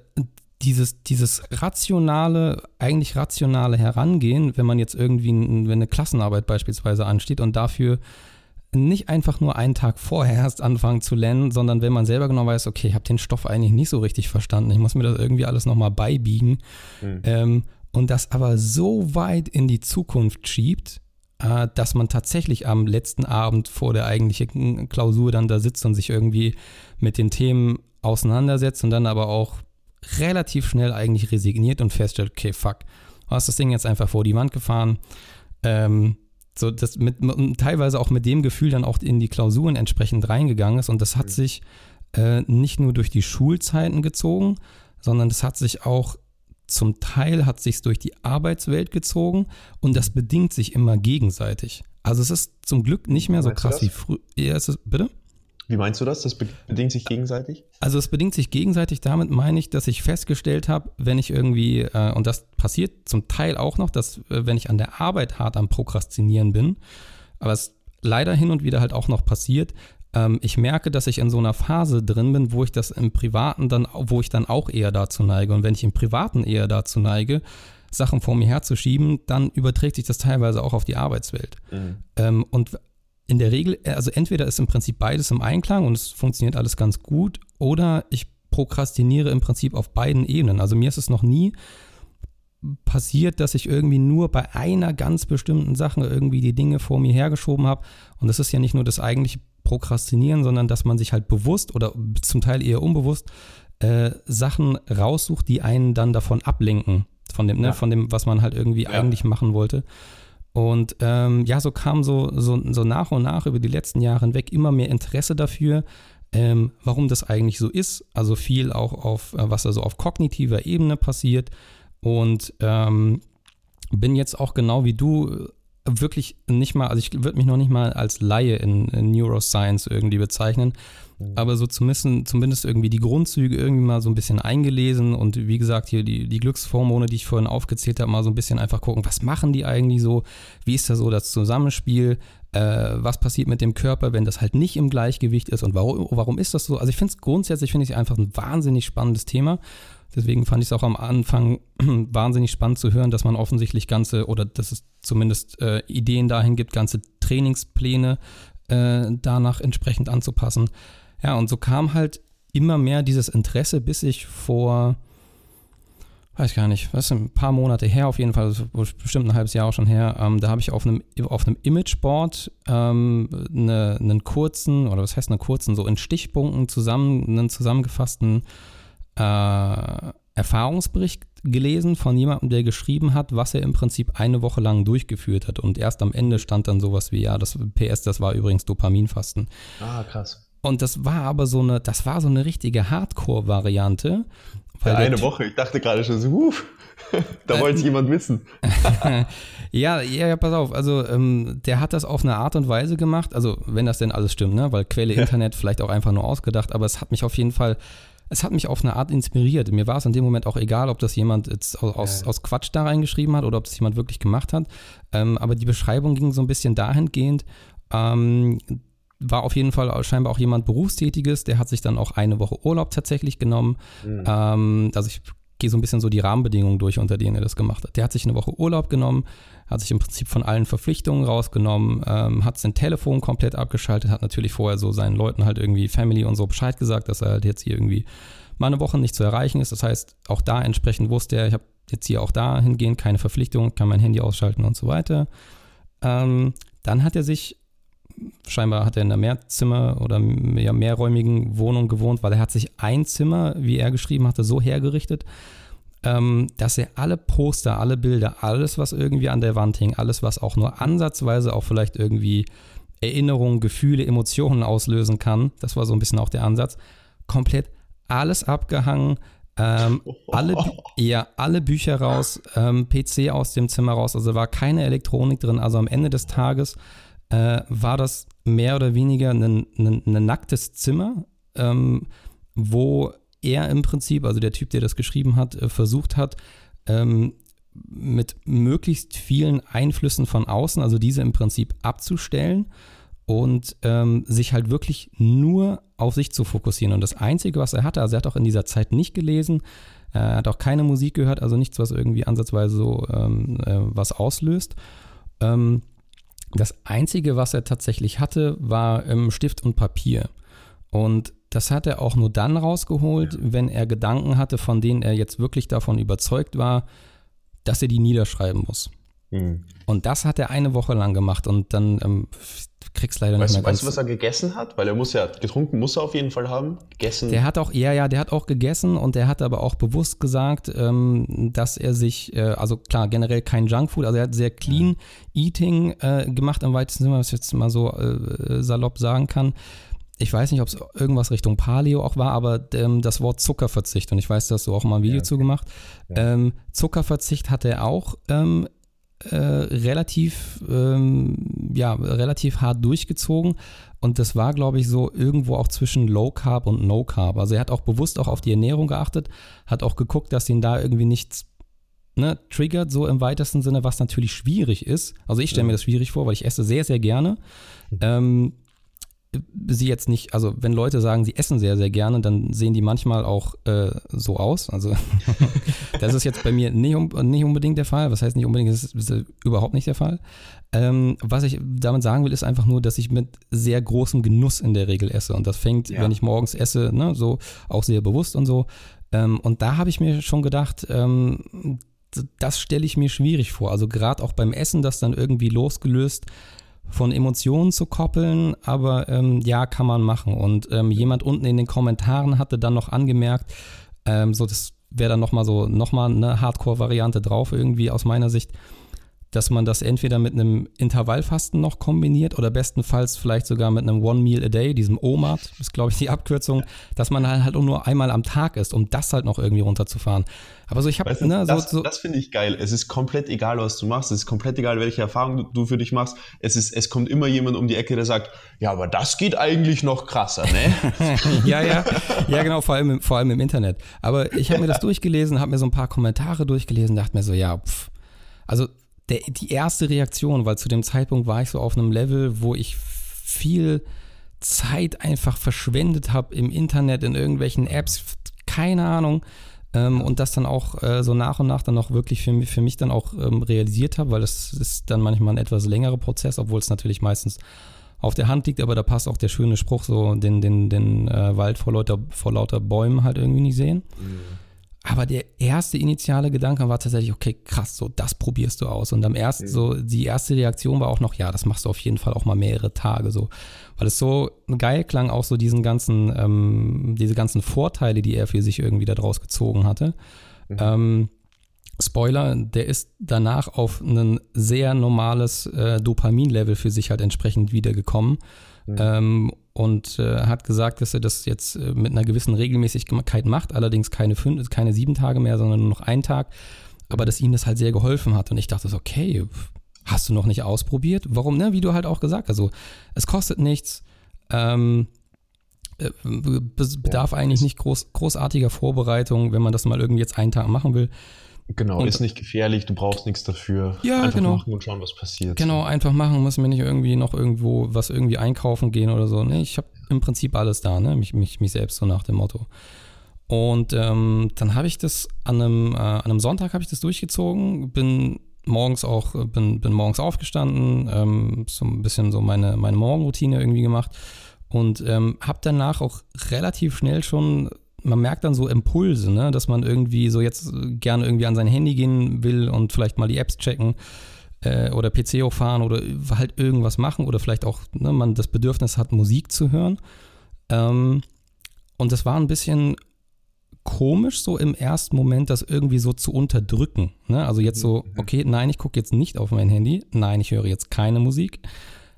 dieses, dieses rationale, eigentlich rationale Herangehen, wenn man jetzt irgendwie, wenn eine Klassenarbeit beispielsweise ansteht und dafür nicht einfach nur einen Tag vorher erst anfangen zu lernen, sondern wenn man selber genau weiß, okay, ich habe den Stoff eigentlich nicht so richtig verstanden, ich muss mir das irgendwie alles nochmal beibiegen mhm. ähm, und das aber so weit in die Zukunft schiebt, äh, dass man tatsächlich am letzten Abend vor der eigentlichen Klausur dann da sitzt und sich irgendwie mit den Themen auseinandersetzt und dann aber auch relativ schnell eigentlich resigniert und feststellt, okay, fuck, du hast das Ding jetzt einfach vor die Wand gefahren. Ähm, so das mit, teilweise auch mit dem Gefühl dann auch in die Klausuren entsprechend reingegangen ist. Und das hat mhm. sich äh, nicht nur durch die Schulzeiten gezogen, sondern das hat sich auch zum Teil hat sich durch die Arbeitswelt gezogen und das bedingt sich immer gegenseitig. Also es ist zum Glück nicht mehr so krass wie früher. Ja, bitte? Wie meinst du das? Das bedingt sich gegenseitig? Also es bedingt sich gegenseitig. Damit meine ich, dass ich festgestellt habe, wenn ich irgendwie, äh, und das passiert zum Teil auch noch, dass äh, wenn ich an der Arbeit hart am Prokrastinieren bin, aber es leider hin und wieder halt auch noch passiert, ähm, ich merke, dass ich in so einer Phase drin bin, wo ich das im Privaten dann, wo ich dann auch eher dazu neige. Und wenn ich im Privaten eher dazu neige, Sachen vor mir herzuschieben, dann überträgt sich das teilweise auch auf die Arbeitswelt. Mhm. Ähm, und in der Regel, also entweder ist im Prinzip beides im Einklang und es funktioniert alles ganz gut, oder ich prokrastiniere im Prinzip auf beiden Ebenen. Also mir ist es noch nie passiert, dass ich irgendwie nur bei einer ganz bestimmten Sache irgendwie die Dinge vor mir hergeschoben habe. Und das ist ja nicht nur das eigentliche Prokrastinieren, sondern dass man sich halt bewusst oder zum Teil eher unbewusst äh, Sachen raussucht, die einen dann davon ablenken, von dem, ne, ja. von dem, was man halt irgendwie ja. eigentlich machen wollte. Und ähm, ja, so kam so, so, so nach und nach über die letzten Jahre hinweg immer mehr Interesse dafür, ähm, warum das eigentlich so ist. Also viel auch auf, äh, was also auf kognitiver Ebene passiert. Und ähm, bin jetzt auch genau wie du wirklich nicht mal, also ich würde mich noch nicht mal als Laie in, in Neuroscience irgendwie bezeichnen, mhm. aber so zumindest, zumindest irgendwie die Grundzüge irgendwie mal so ein bisschen eingelesen und wie gesagt, hier die, die Glückshormone, die ich vorhin aufgezählt habe, mal so ein bisschen einfach gucken, was machen die eigentlich so, wie ist da so das Zusammenspiel, äh, was passiert mit dem Körper, wenn das halt nicht im Gleichgewicht ist und warum, warum ist das so? Also ich finde es grundsätzlich, finde ich einfach ein wahnsinnig spannendes Thema Deswegen fand ich es auch am Anfang wahnsinnig spannend zu hören, dass man offensichtlich ganze, oder dass es zumindest äh, Ideen dahin gibt, ganze Trainingspläne äh, danach entsprechend anzupassen. Ja, und so kam halt immer mehr dieses Interesse, bis ich vor, weiß gar nicht, was ein paar Monate her auf jeden Fall, bestimmt ein halbes Jahr auch schon her, ähm, da habe ich auf einem, auf einem Imageboard ähm, eine, einen kurzen, oder was heißt einen kurzen, so in Stichpunkten zusammen, einen zusammengefassten äh, Erfahrungsbericht gelesen von jemandem, der geschrieben hat, was er im Prinzip eine Woche lang durchgeführt hat. Und erst am Ende stand dann sowas wie, ja, das PS, das war übrigens Dopaminfasten. Ah, krass. Und das war aber so eine, das war so eine richtige Hardcore-Variante, Weil ja, eine Woche. Ich dachte gerade schon so, uh, da wollte es jemand wissen. ja, ja, ja, pass auf. Also, ähm, der hat das auf eine Art und Weise gemacht. Also, wenn das denn alles stimmt, ne? Weil Quelle ja. Internet vielleicht auch einfach nur ausgedacht. Aber es hat mich auf jeden Fall, es hat mich auf eine Art inspiriert. Mir war es in dem Moment auch egal, ob das jemand jetzt aus, ja. aus Quatsch da reingeschrieben hat oder ob das jemand wirklich gemacht hat. Ähm, aber die Beschreibung ging so ein bisschen dahingehend, ähm, war auf jeden Fall scheinbar auch jemand Berufstätiges, der hat sich dann auch eine Woche Urlaub tatsächlich genommen. Mhm. Ähm, also ich gehe so ein bisschen so die Rahmenbedingungen durch, unter denen er das gemacht hat. Der hat sich eine Woche Urlaub genommen, hat sich im Prinzip von allen Verpflichtungen rausgenommen, ähm, hat sein Telefon komplett abgeschaltet, hat natürlich vorher so seinen Leuten halt irgendwie Family und so Bescheid gesagt, dass er halt jetzt hier irgendwie mal eine Woche nicht zu erreichen ist. Das heißt, auch da entsprechend wusste er, ich habe jetzt hier auch dahingehend keine Verpflichtung, kann mein Handy ausschalten und so weiter. Ähm, dann hat er sich scheinbar hat er in einer Mehrzimmer- oder ja, mehrräumigen Wohnung gewohnt, weil er hat sich ein Zimmer, wie er geschrieben hatte, so hergerichtet, ähm, dass er alle Poster, alle Bilder, alles, was irgendwie an der Wand hing, alles, was auch nur ansatzweise auch vielleicht irgendwie Erinnerungen, Gefühle, Emotionen auslösen kann, das war so ein bisschen auch der Ansatz, komplett alles abgehangen, ähm, alle, ja, alle Bücher raus, ähm, PC aus dem Zimmer raus, also war keine Elektronik drin, also am Ende des Tages äh, war das mehr oder weniger ein, ein, ein nacktes Zimmer, ähm, wo er im Prinzip, also der Typ, der das geschrieben hat, äh, versucht hat, ähm, mit möglichst vielen Einflüssen von außen, also diese im Prinzip abzustellen und ähm, sich halt wirklich nur auf sich zu fokussieren. Und das Einzige, was er hatte, also er hat auch in dieser Zeit nicht gelesen, er hat auch keine Musik gehört, also nichts, was irgendwie ansatzweise so ähm, äh, was auslöst. Ähm, das Einzige, was er tatsächlich hatte, war ähm, Stift und Papier. Und das hat er auch nur dann rausgeholt, ja. wenn er Gedanken hatte, von denen er jetzt wirklich davon überzeugt war, dass er die niederschreiben muss. Mhm. Und das hat er eine Woche lang gemacht und dann ähm, krieg's leider weißt, nicht mehr Weißt du, was er gegessen hat? Weil er muss ja, getrunken muss er auf jeden Fall haben. Gegessen. Der hat auch, ja, ja, der hat auch gegessen und der hat aber auch bewusst gesagt, ähm, dass er sich, äh, also klar, generell kein Junkfood, also er hat sehr clean ja. Eating äh, gemacht im weitesten Sinne, was ich jetzt mal so äh, salopp sagen kann. Ich weiß nicht, ob es irgendwas Richtung Paleo auch war, aber ähm, das Wort Zuckerverzicht, und ich weiß, da hast du auch mal ein Video ja, okay. zu gemacht. Ja. Ähm, Zuckerverzicht hat er auch ähm, äh, relativ, ähm, ja, relativ hart durchgezogen. Und das war, glaube ich, so irgendwo auch zwischen Low Carb und No Carb. Also er hat auch bewusst auch auf die Ernährung geachtet, hat auch geguckt, dass ihn da irgendwie nichts ne, triggert, so im weitesten Sinne, was natürlich schwierig ist. Also ich stelle mir das schwierig vor, weil ich esse sehr, sehr gerne. Mhm. Ähm, sie jetzt nicht, also wenn Leute sagen, sie essen sehr, sehr gerne, dann sehen die manchmal auch äh, so aus. Also das ist jetzt bei mir nicht, nicht unbedingt der Fall. Was heißt nicht unbedingt, das ist, ist überhaupt nicht der Fall. Ähm, was ich damit sagen will, ist einfach nur, dass ich mit sehr großem Genuss in der Regel esse. Und das fängt, ja. wenn ich morgens esse, ne, so auch sehr bewusst und so. Ähm, und da habe ich mir schon gedacht, ähm, das stelle ich mir schwierig vor. Also gerade auch beim Essen, das dann irgendwie losgelöst von Emotionen zu koppeln, aber ähm, ja, kann man machen. Und ähm, jemand unten in den Kommentaren hatte dann noch angemerkt, ähm, so das wäre dann nochmal so, nochmal eine Hardcore-Variante drauf, irgendwie aus meiner Sicht, dass man das entweder mit einem Intervallfasten noch kombiniert oder bestenfalls vielleicht sogar mit einem One Meal a Day, diesem OMAD, ist glaube ich die Abkürzung, dass man halt, halt nur einmal am Tag isst, um das halt noch irgendwie runterzufahren. Aber so, ich habe, ne, so, das, so, das finde ich geil. Es ist komplett egal, was du machst. Es ist komplett egal, welche Erfahrung du, du, für dich machst. Es ist, es kommt immer jemand um die Ecke, der sagt, ja, aber das geht eigentlich noch krasser, ne? ja, ja, ja, genau, vor allem, vor allem im Internet. Aber ich habe mir das durchgelesen, habe mir so ein paar Kommentare durchgelesen, dachte mir so, ja, pff. Also der, die erste Reaktion, weil zu dem Zeitpunkt war ich so auf einem Level, wo ich viel Zeit einfach verschwendet habe im Internet, in irgendwelchen Apps, keine Ahnung. Ähm, und das dann auch äh, so nach und nach dann auch wirklich für, für mich dann auch ähm, realisiert habe, weil das ist dann manchmal ein etwas längerer Prozess, obwohl es natürlich meistens auf der Hand liegt, aber da passt auch der schöne Spruch, so den, den, den äh, Wald vor lauter, vor lauter Bäumen halt irgendwie nicht sehen. Mhm. Aber der erste initiale Gedanke war tatsächlich, okay, krass, so das probierst du aus. Und am ersten, mhm. so die erste Reaktion war auch noch, ja, das machst du auf jeden Fall auch mal mehrere Tage so. Weil es so geil klang, auch so diesen ganzen, ähm, diese ganzen Vorteile, die er für sich irgendwie daraus gezogen hatte. Mhm. Ähm, Spoiler, der ist danach auf ein sehr normales äh, Dopamin-Level für sich halt entsprechend wiedergekommen. Mhm. Ähm, und äh, hat gesagt, dass er das jetzt äh, mit einer gewissen Regelmäßigkeit macht, allerdings keine, fünf, keine sieben Tage mehr, sondern nur noch einen Tag. Aber dass ihm das halt sehr geholfen hat. Und ich dachte so, okay, hast du noch nicht ausprobiert? Warum, ne? Wie du halt auch gesagt hast. Also, es kostet nichts. Ähm, äh, bedarf eigentlich nicht groß, großartiger Vorbereitung, wenn man das mal irgendwie jetzt einen Tag machen will. Genau, und, ist nicht gefährlich, du brauchst nichts dafür. Ja, einfach genau. machen und schauen, was passiert. Genau, einfach machen, muss mir nicht irgendwie noch irgendwo was irgendwie einkaufen gehen oder so. Nee, ich habe im Prinzip alles da, ne? Mich, mich, mich selbst so nach dem Motto. Und ähm, dann habe ich das an einem, äh, an einem Sonntag habe ich das durchgezogen, bin morgens auch, bin, bin morgens aufgestanden, ähm, so ein bisschen so meine, meine Morgenroutine irgendwie gemacht und ähm, habe danach auch relativ schnell schon man merkt dann so Impulse, ne? dass man irgendwie so jetzt gerne irgendwie an sein Handy gehen will und vielleicht mal die Apps checken äh, oder PC hochfahren oder halt irgendwas machen oder vielleicht auch ne, man das Bedürfnis hat, Musik zu hören. Ähm, und das war ein bisschen komisch, so im ersten Moment, das irgendwie so zu unterdrücken. Ne? Also jetzt so, mhm. okay, nein, ich gucke jetzt nicht auf mein Handy, nein, ich höre jetzt keine Musik.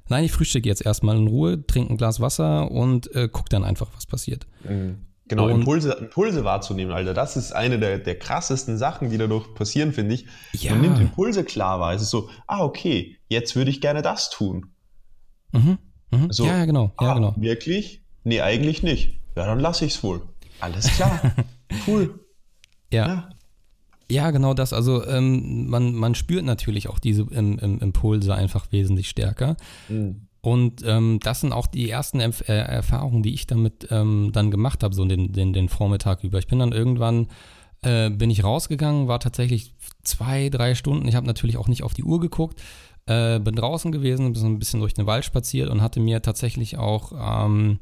Nein, ich frühstücke jetzt erstmal in Ruhe, trinke ein Glas Wasser und äh, gucke dann einfach, was passiert. Mhm. Genau, Impulse, Impulse wahrzunehmen, Alter. Das ist eine der, der krassesten Sachen, die dadurch passieren, finde ich. Ja. Man nimmt Impulse klar wahr. Es ist so, ah, okay, jetzt würde ich gerne das tun. Mhm. Mhm. So, ja, ja, genau. Ja, ah, genau. Wirklich? Nee, eigentlich nicht. Ja, dann lasse ich es wohl. Alles klar. cool. Ja. ja. ja. genau das. Also ähm, man, man spürt natürlich auch diese im Impulse einfach wesentlich stärker. Mhm. Und ähm, das sind auch die ersten Erf äh, Erfahrungen, die ich damit ähm, dann gemacht habe, so den, den, den Vormittag über. Ich bin dann irgendwann, äh, bin ich rausgegangen, war tatsächlich zwei, drei Stunden. Ich habe natürlich auch nicht auf die Uhr geguckt, äh, bin draußen gewesen, bin ein bisschen durch den Wald spaziert und hatte mir tatsächlich auch ähm,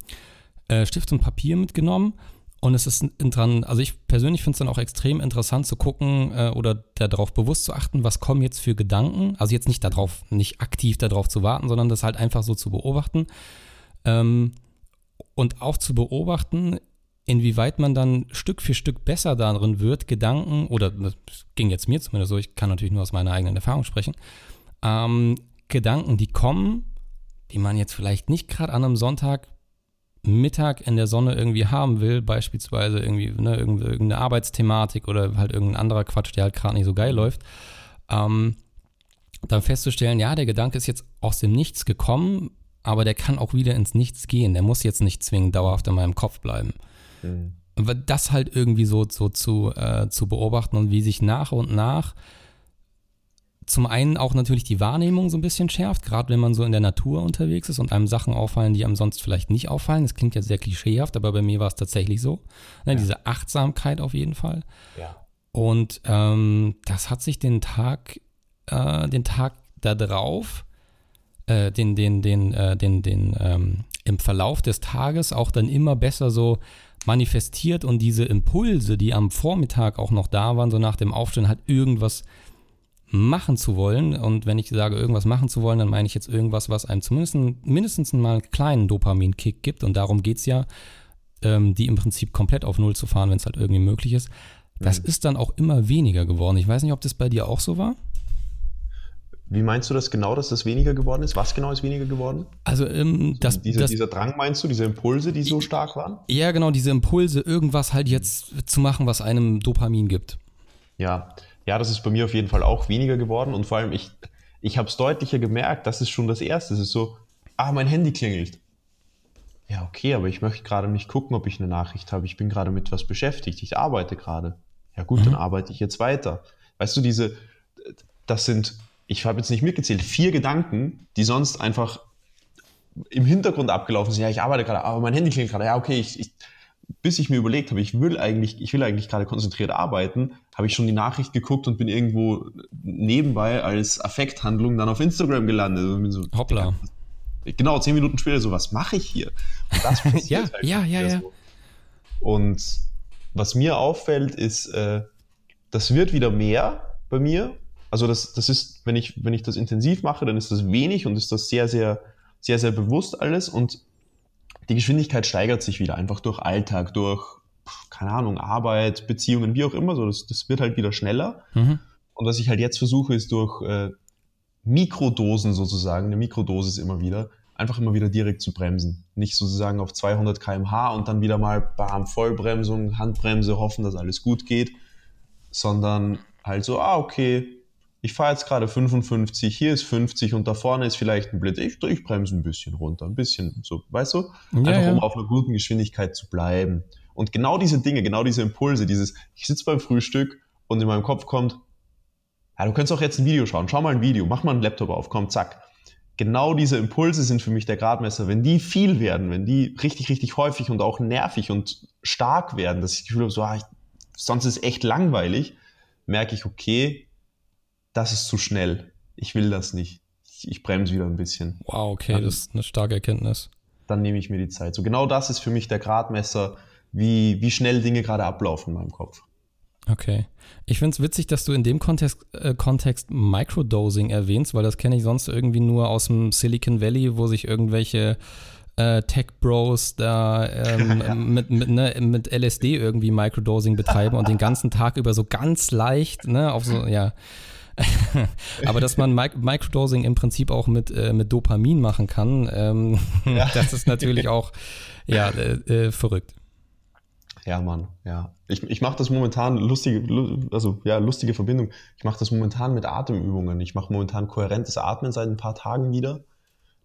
äh, Stift und Papier mitgenommen und es ist dran, also ich persönlich finde es dann auch extrem interessant zu gucken äh, oder darauf bewusst zu achten, was kommen jetzt für Gedanken. Also jetzt nicht darauf, nicht aktiv darauf zu warten, sondern das halt einfach so zu beobachten. Ähm, und auch zu beobachten, inwieweit man dann Stück für Stück besser darin wird, Gedanken, oder das ging jetzt mir zumindest so, ich kann natürlich nur aus meiner eigenen Erfahrung sprechen, ähm, Gedanken, die kommen, die man jetzt vielleicht nicht gerade an einem Sonntag Mittag in der Sonne irgendwie haben will, beispielsweise irgendwie ne, irgendeine Arbeitsthematik oder halt irgendein anderer Quatsch, der halt gerade nicht so geil läuft, ähm, dann festzustellen, ja, der Gedanke ist jetzt aus dem Nichts gekommen, aber der kann auch wieder ins Nichts gehen. Der muss jetzt nicht zwingend dauerhaft in meinem Kopf bleiben. Mhm. Das halt irgendwie so, so zu, äh, zu beobachten und wie sich nach und nach zum einen auch natürlich die Wahrnehmung so ein bisschen schärft, gerade wenn man so in der Natur unterwegs ist und einem Sachen auffallen, die einem sonst vielleicht nicht auffallen. Das klingt ja sehr klischeehaft, aber bei mir war es tatsächlich so. Ne, ja. Diese Achtsamkeit auf jeden Fall. Ja. Und ähm, das hat sich den Tag, äh, den Tag da drauf, äh, den, den, den, äh, den, den, ähm, im Verlauf des Tages auch dann immer besser so manifestiert und diese Impulse, die am Vormittag auch noch da waren, so nach dem Aufstehen, halt irgendwas machen zu wollen. Und wenn ich sage, irgendwas machen zu wollen, dann meine ich jetzt irgendwas, was einem zumindest mindestens mal einen kleinen Dopamin-Kick gibt. Und darum geht es ja, ähm, die im Prinzip komplett auf Null zu fahren, wenn es halt irgendwie möglich ist. Das mhm. ist dann auch immer weniger geworden. Ich weiß nicht, ob das bei dir auch so war. Wie meinst du das genau, dass das weniger geworden ist? Was genau ist weniger geworden? Also, ähm, das, dieser, das, dieser Drang meinst du, diese Impulse, die so stark waren? Ja, genau, diese Impulse, irgendwas halt jetzt zu machen, was einem Dopamin gibt. Ja, ja, das ist bei mir auf jeden Fall auch weniger geworden und vor allem ich, ich habe es deutlicher gemerkt, das ist schon das Erste. Es ist so, ah, mein Handy klingelt. Ja, okay, aber ich möchte gerade nicht gucken, ob ich eine Nachricht habe. Ich bin gerade mit was beschäftigt. Ich arbeite gerade. Ja gut, mhm. dann arbeite ich jetzt weiter. Weißt du, diese, das sind, ich habe jetzt nicht mitgezählt, vier Gedanken, die sonst einfach im Hintergrund abgelaufen sind. Ja, ich arbeite gerade, aber mein Handy klingelt gerade. Ja, okay, ich, ich bis ich mir überlegt habe, ich will eigentlich, ich will eigentlich gerade konzentriert arbeiten, habe ich schon die Nachricht geguckt und bin irgendwo nebenbei als Affekthandlung dann auf Instagram gelandet. Und so, Hoppla. Genau, zehn Minuten später so, was mache ich hier? Und das ja, halt ja, ja, ja. So. Und was mir auffällt, ist, äh, das wird wieder mehr bei mir. Also das, das ist, wenn ich, wenn ich das intensiv mache, dann ist das wenig und ist das sehr, sehr, sehr, sehr bewusst alles. Und die Geschwindigkeit steigert sich wieder, einfach durch Alltag, durch, keine Ahnung, Arbeit, Beziehungen, wie auch immer, so, das, das wird halt wieder schneller. Mhm. Und was ich halt jetzt versuche, ist durch äh, Mikrodosen sozusagen, eine Mikrodosis immer wieder, einfach immer wieder direkt zu bremsen. Nicht sozusagen auf 200 km/h und dann wieder mal bam, Vollbremsung, Handbremse, hoffen, dass alles gut geht, sondern halt so, ah, okay, ich fahre jetzt gerade 55, hier ist 50 und da vorne ist vielleicht ein Blitz. Ich, ich bremse ein bisschen runter, ein bisschen so, weißt du? Einfach ja, ja. um auf einer guten Geschwindigkeit zu bleiben. Und genau diese Dinge, genau diese Impulse, dieses, ich sitze beim Frühstück und in meinem Kopf kommt, ja, du könntest auch jetzt ein Video schauen, schau mal ein Video, mach mal einen Laptop auf, komm, zack. Genau diese Impulse sind für mich der Gradmesser. Wenn die viel werden, wenn die richtig, richtig häufig und auch nervig und stark werden, dass ich das Gefühl habe, so, ah, ich, sonst ist es echt langweilig, merke ich, okay, das ist zu schnell. Ich will das nicht. Ich, ich bremse wieder ein bisschen. Wow, okay, dann, das ist eine starke Erkenntnis. Dann nehme ich mir die Zeit. So genau das ist für mich der Gradmesser, wie, wie schnell Dinge gerade ablaufen in meinem Kopf. Okay. Ich finde es witzig, dass du in dem Kontext, äh, Kontext Microdosing erwähnst, weil das kenne ich sonst irgendwie nur aus dem Silicon Valley, wo sich irgendwelche äh, Tech-Bros da ähm, ja. mit, mit, ne, mit LSD irgendwie Microdosing betreiben und den ganzen Tag über so ganz leicht, ne, auf so, ja. Aber dass man Mic Microdosing im Prinzip auch mit, äh, mit Dopamin machen kann, ähm, ja. das ist natürlich auch ja, äh, äh, verrückt. Ja, Mann, ja. Ich, ich mache das momentan lustige, also ja, lustige Verbindung. Ich mache das momentan mit Atemübungen. Ich mache momentan kohärentes Atmen seit ein paar Tagen wieder.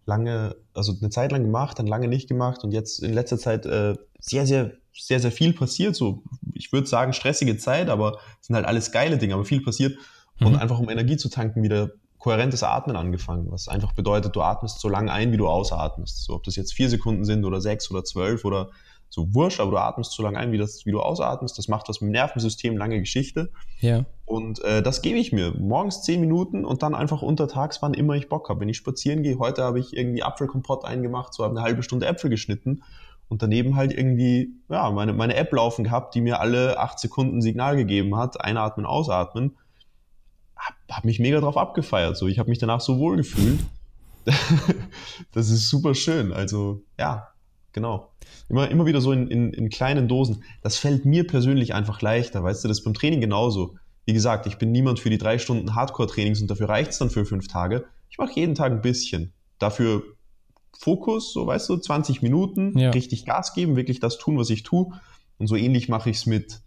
Lange, also eine Zeit lang gemacht, dann lange nicht gemacht und jetzt in letzter Zeit äh, sehr, sehr, sehr, sehr viel passiert. So, ich würde sagen, stressige Zeit, aber es sind halt alles geile Dinge, aber viel passiert. Mhm. Und einfach um Energie zu tanken, wieder kohärentes Atmen angefangen, was einfach bedeutet, du atmest so lange ein, wie du ausatmest. So, ob das jetzt vier Sekunden sind oder sechs oder zwölf oder so wurscht, aber du atmest so lange ein, wie, das, wie du ausatmest. Das macht was mit dem Nervensystem, lange Geschichte. Ja. Und äh, das gebe ich mir. Morgens zehn Minuten und dann einfach untertags, wann immer ich Bock habe. Wenn ich spazieren gehe, heute habe ich irgendwie Apfelkompott eingemacht, so habe eine halbe Stunde Äpfel geschnitten und daneben halt irgendwie ja, meine, meine App laufen gehabt, die mir alle acht Sekunden Signal gegeben hat, einatmen, ausatmen habe hab mich mega drauf abgefeiert. So, ich habe mich danach so wohl gefühlt. das ist super schön. Also ja, genau. Immer, immer wieder so in, in, in kleinen Dosen. Das fällt mir persönlich einfach leichter. Weißt du, das ist beim Training genauso. Wie gesagt, ich bin niemand für die drei Stunden Hardcore-Trainings und dafür reicht es dann für fünf Tage. Ich mache jeden Tag ein bisschen. Dafür Fokus, so weißt du, 20 Minuten, ja. richtig Gas geben, wirklich das tun, was ich tue. Und so ähnlich mache ich es mit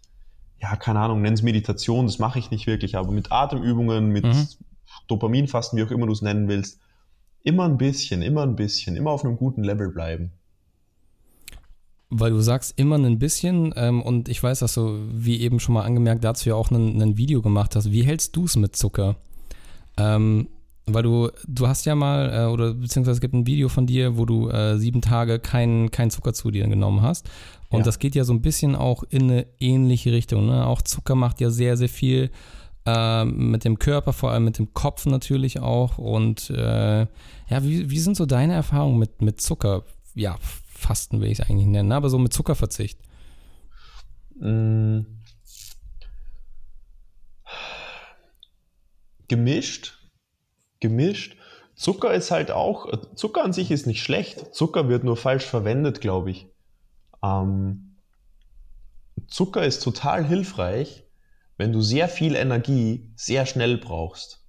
ja, keine Ahnung, nenn es Meditation, das mache ich nicht wirklich, aber mit Atemübungen, mit mhm. Dopaminfasten, wie auch immer du es nennen willst, immer ein bisschen, immer ein bisschen, immer auf einem guten Level bleiben. Weil du sagst immer ein bisschen ähm, und ich weiß, dass du, wie eben schon mal angemerkt, dazu ja auch ein Video gemacht hast. Wie hältst du es mit Zucker? Ähm, weil du, du hast ja mal, äh, oder beziehungsweise es gibt ein Video von dir, wo du äh, sieben Tage keinen kein Zucker zu dir genommen hast. Und ja. das geht ja so ein bisschen auch in eine ähnliche Richtung. Ne? Auch Zucker macht ja sehr, sehr viel äh, mit dem Körper, vor allem mit dem Kopf natürlich auch. Und äh, ja, wie, wie sind so deine Erfahrungen mit, mit Zucker? Ja, Fasten will ich es eigentlich nennen, aber so mit Zuckerverzicht. Mm. Gemischt. Gemischt. Zucker ist halt auch, Zucker an sich ist nicht schlecht. Zucker wird nur falsch verwendet, glaube ich. Ähm, Zucker ist total hilfreich, wenn du sehr viel Energie sehr schnell brauchst.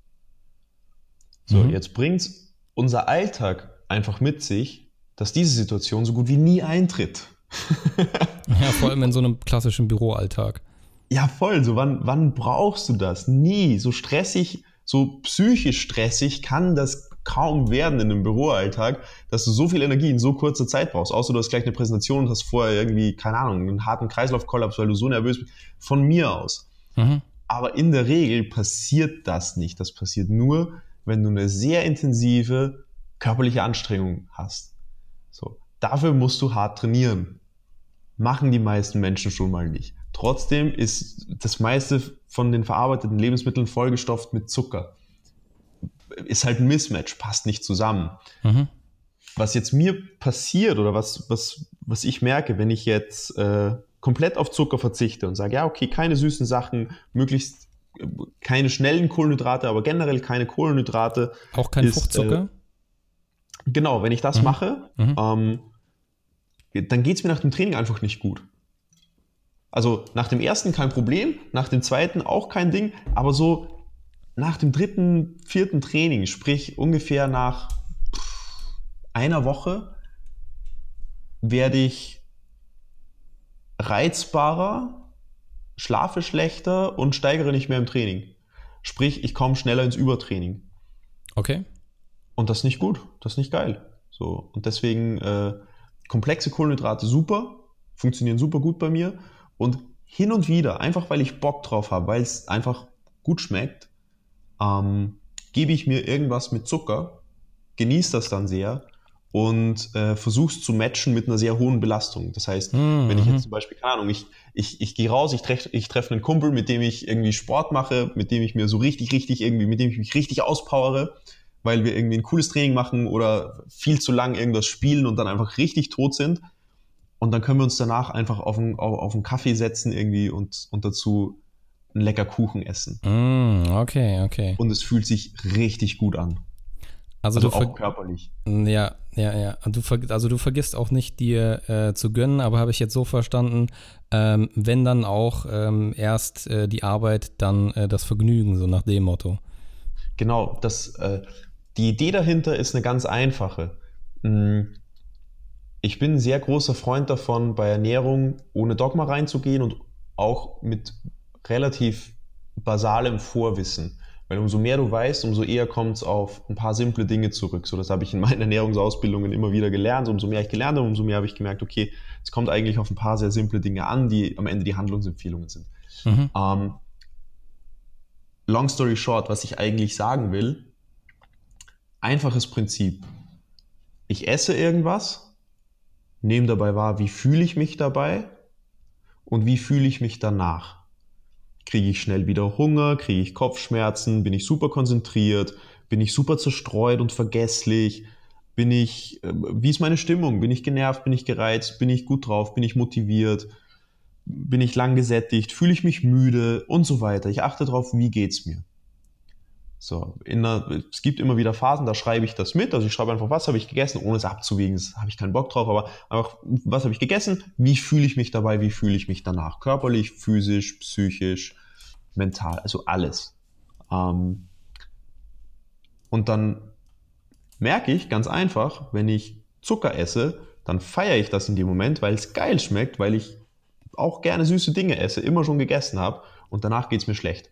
So, mhm. jetzt bringt unser Alltag einfach mit sich, dass diese Situation so gut wie nie eintritt. ja, vor allem in so einem klassischen Büroalltag. Ja, voll. So, wann, wann brauchst du das? Nie. So stressig, so psychisch stressig kann das kaum werden in einem Büroalltag, dass du so viel Energie in so kurzer Zeit brauchst. Außer du hast gleich eine Präsentation und hast vorher irgendwie, keine Ahnung, einen harten Kreislaufkollaps, weil du so nervös bist. Von mir aus. Mhm. Aber in der Regel passiert das nicht. Das passiert nur, wenn du eine sehr intensive körperliche Anstrengung hast. So. Dafür musst du hart trainieren. Machen die meisten Menschen schon mal nicht. Trotzdem ist das meiste von den verarbeiteten Lebensmitteln vollgestopft mit Zucker ist halt ein Mismatch, passt nicht zusammen. Mhm. Was jetzt mir passiert oder was, was, was ich merke, wenn ich jetzt äh, komplett auf Zucker verzichte und sage, ja, okay, keine süßen Sachen, möglichst äh, keine schnellen Kohlenhydrate, aber generell keine Kohlenhydrate. Auch kein ist, Fruchtzucker? Äh, genau, wenn ich das mhm. mache, mhm. Ähm, dann geht es mir nach dem Training einfach nicht gut. Also nach dem ersten kein Problem, nach dem zweiten auch kein Ding, aber so nach dem dritten, vierten Training, sprich ungefähr nach einer Woche werde ich reizbarer, schlafe schlechter und steigere nicht mehr im Training. Sprich, ich komme schneller ins Übertraining. Okay. Und das ist nicht gut, das ist nicht geil. So, und deswegen äh, komplexe Kohlenhydrate super, funktionieren super gut bei mir. Und hin und wieder, einfach weil ich Bock drauf habe, weil es einfach gut schmeckt, ähm, gebe ich mir irgendwas mit Zucker, genieße das dann sehr und äh, versuche es zu matchen mit einer sehr hohen Belastung. Das heißt, mhm. wenn ich jetzt zum Beispiel, keine Ahnung, ich, ich, ich gehe raus, ich treffe ich treff einen Kumpel, mit dem ich irgendwie Sport mache, mit dem ich mir so richtig, richtig irgendwie, mit dem ich mich richtig auspowere weil wir irgendwie ein cooles Training machen oder viel zu lang irgendwas spielen und dann einfach richtig tot sind. Und dann können wir uns danach einfach auf einen, auf einen Kaffee setzen irgendwie und, und dazu einen lecker Kuchen essen. Mm, okay, okay. Und es fühlt sich richtig gut an. Also, also auch körperlich. Ja, ja, ja. Du also du vergisst auch nicht, dir äh, zu gönnen, aber habe ich jetzt so verstanden, ähm, wenn dann auch ähm, erst äh, die Arbeit, dann äh, das Vergnügen, so nach dem Motto. Genau, das, äh, die Idee dahinter ist eine ganz einfache. Hm, ich bin ein sehr großer Freund davon, bei Ernährung ohne Dogma reinzugehen und auch mit relativ basalem Vorwissen. Weil umso mehr du weißt, umso eher kommt es auf ein paar simple Dinge zurück. So, das habe ich in meinen Ernährungsausbildungen immer wieder gelernt. umso mehr ich gelernt habe, umso mehr habe ich gemerkt, okay, es kommt eigentlich auf ein paar sehr simple Dinge an, die am Ende die Handlungsempfehlungen sind. Mhm. Ähm, long story short, was ich eigentlich sagen will, einfaches Prinzip. Ich esse irgendwas, nehme dabei wahr, wie fühle ich mich dabei und wie fühle ich mich danach. Kriege ich schnell wieder Hunger, kriege ich Kopfschmerzen, bin ich super konzentriert, bin ich super zerstreut und vergesslich, bin ich, äh, wie ist meine Stimmung? Bin ich genervt, bin ich gereizt, bin ich gut drauf, bin ich motiviert, bin ich lang gesättigt, fühle ich mich müde? Und so weiter. Ich achte darauf, wie geht's mir. So, einer, es gibt immer wieder Phasen, da schreibe ich das mit. Also ich schreibe einfach, was habe ich gegessen, ohne es abzuwägen, das habe ich keinen Bock drauf, aber einfach, was habe ich gegessen, wie fühle ich mich dabei, wie fühle ich mich danach. Körperlich, physisch, psychisch, mental, also alles. Ähm, und dann merke ich ganz einfach, wenn ich Zucker esse, dann feiere ich das in dem Moment, weil es geil schmeckt, weil ich auch gerne süße Dinge esse, immer schon gegessen habe und danach geht es mir schlecht.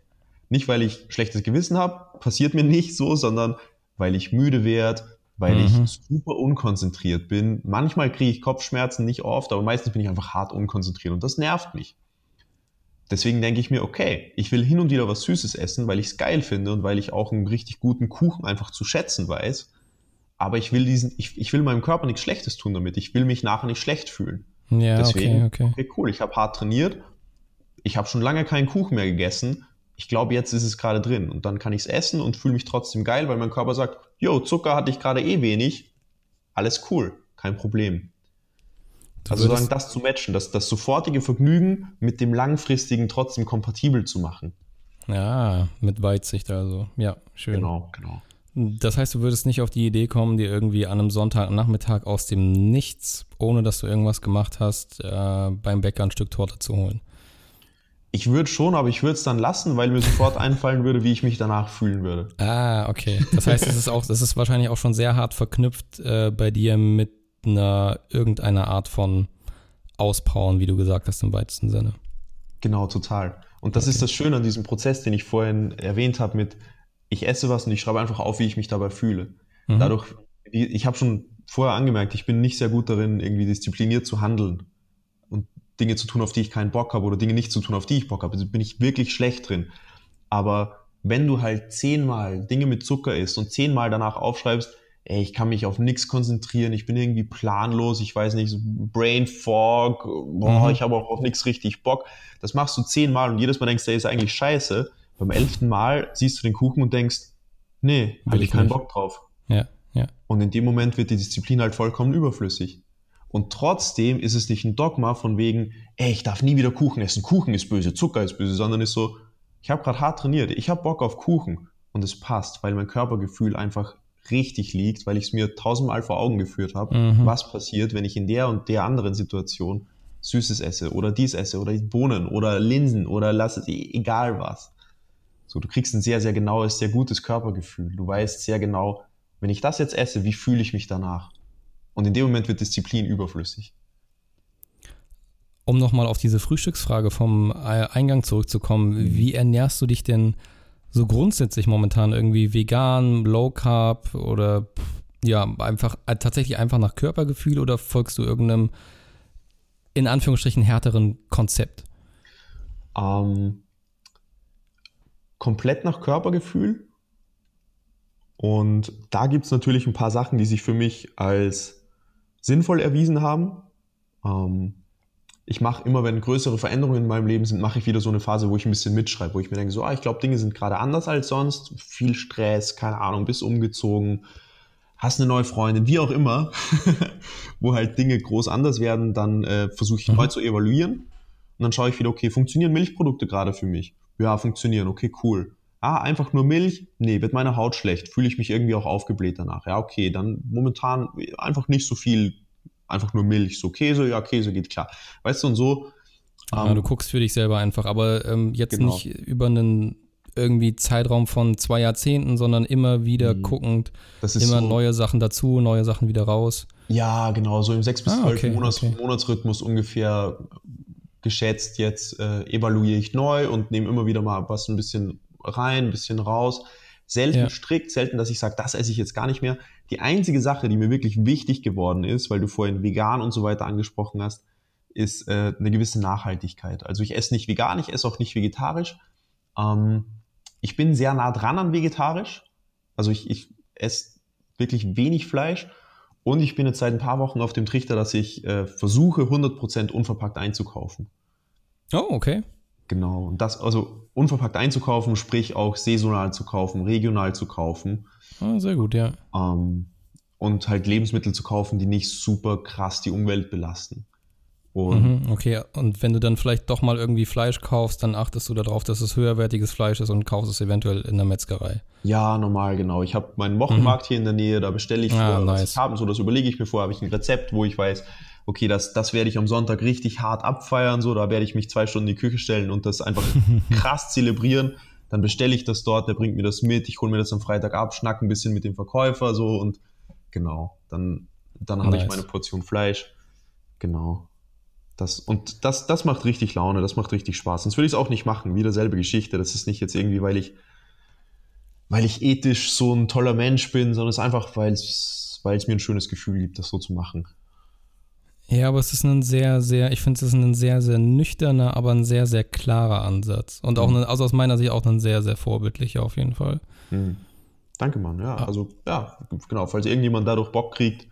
Nicht, weil ich schlechtes Gewissen habe, passiert mir nicht so, sondern weil ich müde werde, weil mhm. ich super unkonzentriert bin. Manchmal kriege ich Kopfschmerzen, nicht oft, aber meistens bin ich einfach hart unkonzentriert und das nervt mich. Deswegen denke ich mir, okay, ich will hin und wieder was Süßes essen, weil ich es geil finde und weil ich auch einen richtig guten Kuchen einfach zu schätzen weiß. Aber ich will diesen, ich, ich will meinem Körper nichts Schlechtes tun damit. Ich will mich nachher nicht schlecht fühlen. Ja, Deswegen, okay, okay. okay cool, ich habe hart trainiert. Ich habe schon lange keinen Kuchen mehr gegessen ich glaube, jetzt ist es gerade drin und dann kann ich es essen und fühle mich trotzdem geil, weil mein Körper sagt, jo, Zucker hatte ich gerade eh wenig, alles cool, kein Problem. Also sagen, das zu matchen, das, das sofortige Vergnügen mit dem langfristigen trotzdem kompatibel zu machen. Ja, mit Weitsicht also. Ja, schön. Genau, genau. Das heißt, du würdest nicht auf die Idee kommen, dir irgendwie an einem Sonntagnachmittag aus dem Nichts, ohne dass du irgendwas gemacht hast, äh, beim Bäcker ein Stück Torte zu holen. Ich würde schon, aber ich würde es dann lassen, weil mir sofort einfallen würde, wie ich mich danach fühlen würde. Ah, okay. Das heißt, es ist auch, das ist wahrscheinlich auch schon sehr hart verknüpft äh, bei dir mit einer irgendeiner Art von Auspowern, wie du gesagt hast, im weitesten Sinne. Genau, total. Und das okay. ist das Schöne an diesem Prozess, den ich vorhin erwähnt habe, mit ich esse was und ich schreibe einfach auf, wie ich mich dabei fühle. Mhm. Dadurch, ich habe schon vorher angemerkt, ich bin nicht sehr gut darin, irgendwie diszipliniert zu handeln. Dinge zu tun, auf die ich keinen Bock habe oder Dinge nicht zu tun, auf die ich Bock habe. Also bin ich wirklich schlecht drin. Aber wenn du halt zehnmal Dinge mit Zucker isst und zehnmal danach aufschreibst, ey, ich kann mich auf nichts konzentrieren, ich bin irgendwie planlos, ich weiß nicht, Brain Fog, boah, mhm. ich habe auch auf nichts richtig Bock. Das machst du zehnmal und jedes Mal denkst du, ey, ist eigentlich scheiße. Beim elften Mal siehst du den Kuchen und denkst, nee, habe ich keinen nicht. Bock drauf. Ja, ja. Und in dem Moment wird die Disziplin halt vollkommen überflüssig. Und trotzdem ist es nicht ein Dogma von wegen, ey, ich darf nie wieder Kuchen essen, Kuchen ist böse, Zucker ist böse, sondern ist so, ich habe gerade hart trainiert, ich habe Bock auf Kuchen und es passt, weil mein Körpergefühl einfach richtig liegt, weil ich es mir tausendmal vor Augen geführt habe, mhm. was passiert, wenn ich in der und der anderen Situation Süßes esse oder dies esse oder Bohnen oder Linsen oder lass es, egal was. So, du kriegst ein sehr, sehr genaues, sehr gutes Körpergefühl. Du weißt sehr genau, wenn ich das jetzt esse, wie fühle ich mich danach? Und in dem Moment wird Disziplin überflüssig. Um nochmal auf diese Frühstücksfrage vom Eingang zurückzukommen, mhm. wie ernährst du dich denn so grundsätzlich momentan irgendwie vegan, low carb oder ja, einfach äh, tatsächlich einfach nach Körpergefühl oder folgst du irgendeinem in Anführungsstrichen härteren Konzept? Ähm, komplett nach Körpergefühl. Und da gibt es natürlich ein paar Sachen, die sich für mich als sinnvoll erwiesen haben. Ähm, ich mache immer, wenn größere Veränderungen in meinem Leben sind, mache ich wieder so eine Phase, wo ich ein bisschen mitschreibe, wo ich mir denke, so, ah, ich glaube, Dinge sind gerade anders als sonst. Viel Stress, keine Ahnung, bist umgezogen, hast eine neue Freundin, wie auch immer, wo halt Dinge groß anders werden, dann äh, versuche ich mhm. neu zu evaluieren. Und dann schaue ich wieder, okay, funktionieren Milchprodukte gerade für mich? Ja, funktionieren, okay, cool. Ah, einfach nur Milch? Nee, wird meine Haut schlecht, fühle ich mich irgendwie auch aufgebläht danach. Ja, okay, dann momentan einfach nicht so viel, einfach nur Milch. So Käse, ja, Käse geht klar. Weißt du, und so. Ähm, ja, du guckst für dich selber einfach, aber ähm, jetzt genau. nicht über einen irgendwie Zeitraum von zwei Jahrzehnten, sondern immer wieder mhm. guckend, immer so, neue Sachen dazu, neue Sachen wieder raus. Ja, genau, so im 6 bis 12 ah, okay, Monats, okay. Monatsrhythmus ungefähr geschätzt. Jetzt äh, evaluiere ich neu und nehme immer wieder mal was ein bisschen rein, ein bisschen raus. Selten ja. strikt, selten, dass ich sage, das esse ich jetzt gar nicht mehr. Die einzige Sache, die mir wirklich wichtig geworden ist, weil du vorhin vegan und so weiter angesprochen hast, ist äh, eine gewisse Nachhaltigkeit. Also ich esse nicht vegan, ich esse auch nicht vegetarisch. Ähm, ich bin sehr nah dran an vegetarisch. Also ich, ich esse wirklich wenig Fleisch. Und ich bin jetzt seit ein paar Wochen auf dem Trichter, dass ich äh, versuche, 100% unverpackt einzukaufen. Oh, okay. Genau. Und das, also unverpackt einzukaufen, sprich auch saisonal zu kaufen, regional zu kaufen. Oh, sehr gut, ja. Ähm, und halt Lebensmittel zu kaufen, die nicht super krass die Umwelt belasten. Und mhm, okay, und wenn du dann vielleicht doch mal irgendwie Fleisch kaufst, dann achtest du darauf, dass es höherwertiges Fleisch ist und kaufst es eventuell in der Metzgerei. Ja, normal, genau. Ich habe meinen Wochenmarkt mhm. hier in der Nähe, da bestelle ich ah, nice. was haben, so das überlege ich mir vor, habe ich ein Rezept, wo ich weiß, okay, das, das werde ich am Sonntag richtig hart abfeiern, so, da werde ich mich zwei Stunden in die Küche stellen und das einfach krass zelebrieren. Dann bestelle ich das dort, der bringt mir das mit, ich hole mir das am Freitag ab, schnack ein bisschen mit dem Verkäufer, so und genau, dann, dann habe nice. ich meine Portion Fleisch. Genau. Das, und das, das macht richtig Laune, das macht richtig Spaß. Sonst würde ich es auch nicht machen. Wieder selbe Geschichte. Das ist nicht jetzt irgendwie, weil ich, weil ich ethisch so ein toller Mensch bin, sondern es ist einfach, weil es, weil es mir ein schönes Gefühl gibt, das so zu machen. Ja, aber es ist ein sehr, sehr, ich finde es ist ein sehr, sehr nüchterner, aber ein sehr, sehr klarer Ansatz. Und auch, mhm. ein, also aus meiner Sicht auch ein sehr, sehr vorbildlicher auf jeden Fall. Mhm. Danke, Mann. Ja, also, ja, genau. Falls irgendjemand dadurch Bock kriegt,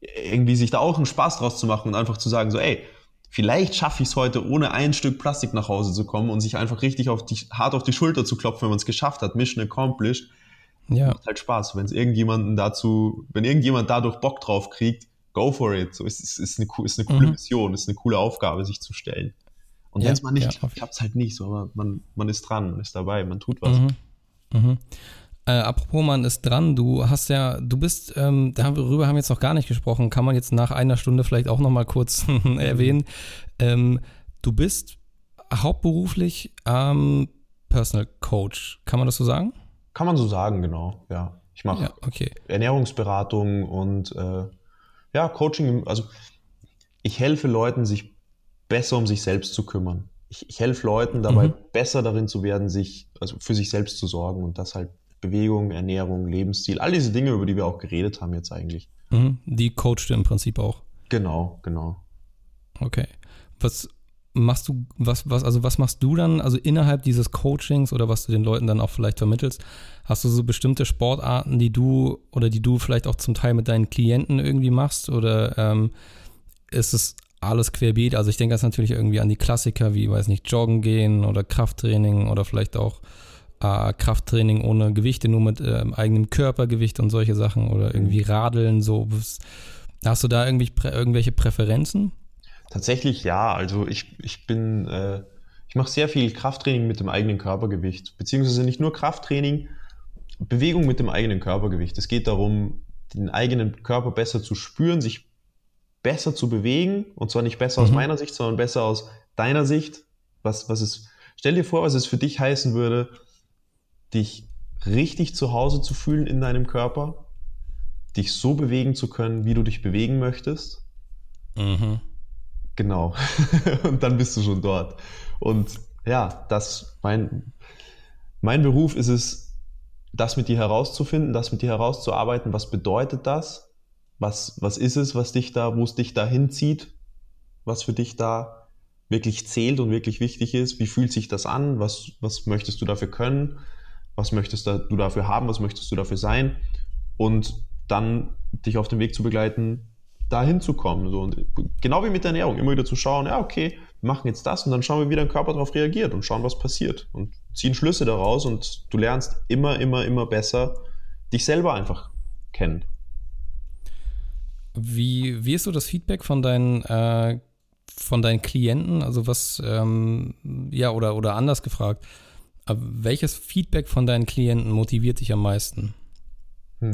irgendwie sich da auch einen Spaß draus zu machen und einfach zu sagen, so, ey, Vielleicht schaffe ich es heute, ohne ein Stück Plastik nach Hause zu kommen und sich einfach richtig auf die, hart auf die Schulter zu klopfen, wenn man es geschafft hat. Mission accomplished. Ja. Macht halt Spaß. Wenn es irgendjemanden dazu, wenn irgendjemand dadurch Bock drauf kriegt, go for it. So ist, ist, ist, eine, ist eine coole mhm. Mission, ist eine coole Aufgabe, sich zu stellen. Und ja, wenn es mal nicht ja, klappt, klappt es halt nicht so, aber man, man ist dran, man ist dabei, man tut was. Mhm. Mhm. Äh, apropos, man ist dran. Du hast ja, du bist, ähm, darüber haben wir jetzt noch gar nicht gesprochen, kann man jetzt nach einer Stunde vielleicht auch noch mal kurz erwähnen. Ähm, du bist hauptberuflich ähm, Personal Coach. Kann man das so sagen? Kann man so sagen, genau. Ja, ich mache ja, okay. Ernährungsberatung und äh, ja Coaching. Also ich helfe Leuten, sich besser um sich selbst zu kümmern. Ich, ich helfe Leuten dabei, mhm. besser darin zu werden, sich also für sich selbst zu sorgen und das halt Bewegung, Ernährung, Lebensstil, all diese Dinge, über die wir auch geredet haben jetzt eigentlich. Mhm, die coachst du im Prinzip auch. Genau, genau. Okay. Was machst du, was, was, also was machst du dann, also innerhalb dieses Coachings oder was du den Leuten dann auch vielleicht vermittelst, hast du so bestimmte Sportarten, die du oder die du vielleicht auch zum Teil mit deinen Klienten irgendwie machst oder ähm, ist es alles querbeet? Also ich denke jetzt natürlich irgendwie an die Klassiker wie, weiß nicht, Joggen gehen oder Krafttraining oder vielleicht auch äh, Krafttraining ohne Gewichte, nur mit äh, eigenem Körpergewicht und solche Sachen oder irgendwie mhm. Radeln, so. Hast du da irgendwie prä irgendwelche Präferenzen? Tatsächlich ja. Also ich, ich bin, äh, ich mache sehr viel Krafttraining mit dem eigenen Körpergewicht, beziehungsweise nicht nur Krafttraining, Bewegung mit dem eigenen Körpergewicht. Es geht darum, den eigenen Körper besser zu spüren, sich besser zu bewegen und zwar nicht besser mhm. aus meiner Sicht, sondern besser aus deiner Sicht. Was, was es, stell dir vor, was es für dich heißen würde, dich richtig zu Hause zu fühlen in deinem Körper, dich so bewegen zu können, wie du dich bewegen möchtest. Mhm. Genau. und dann bist du schon dort. Und ja, das, mein, mein Beruf ist es, das mit dir herauszufinden, das mit dir herauszuarbeiten. Was bedeutet das? Was, was ist es, was dich da, wo es dich da hinzieht? Was für dich da wirklich zählt und wirklich wichtig ist? Wie fühlt sich das an? Was, was möchtest du dafür können? Was möchtest du dafür haben? Was möchtest du dafür sein? Und dann dich auf dem Weg zu begleiten, dahin zu kommen. So. Und genau wie mit der Ernährung, immer wieder zu schauen, ja, okay, wir machen jetzt das und dann schauen wir, wie dein Körper darauf reagiert und schauen, was passiert. Und ziehen Schlüsse daraus und du lernst immer, immer, immer besser dich selber einfach kennen. Wie, wie ist so das Feedback von deinen, äh, von deinen Klienten? Also was, ähm, ja, oder, oder anders gefragt, äh, welches Feedback von deinen Klienten motiviert dich am meisten? Hm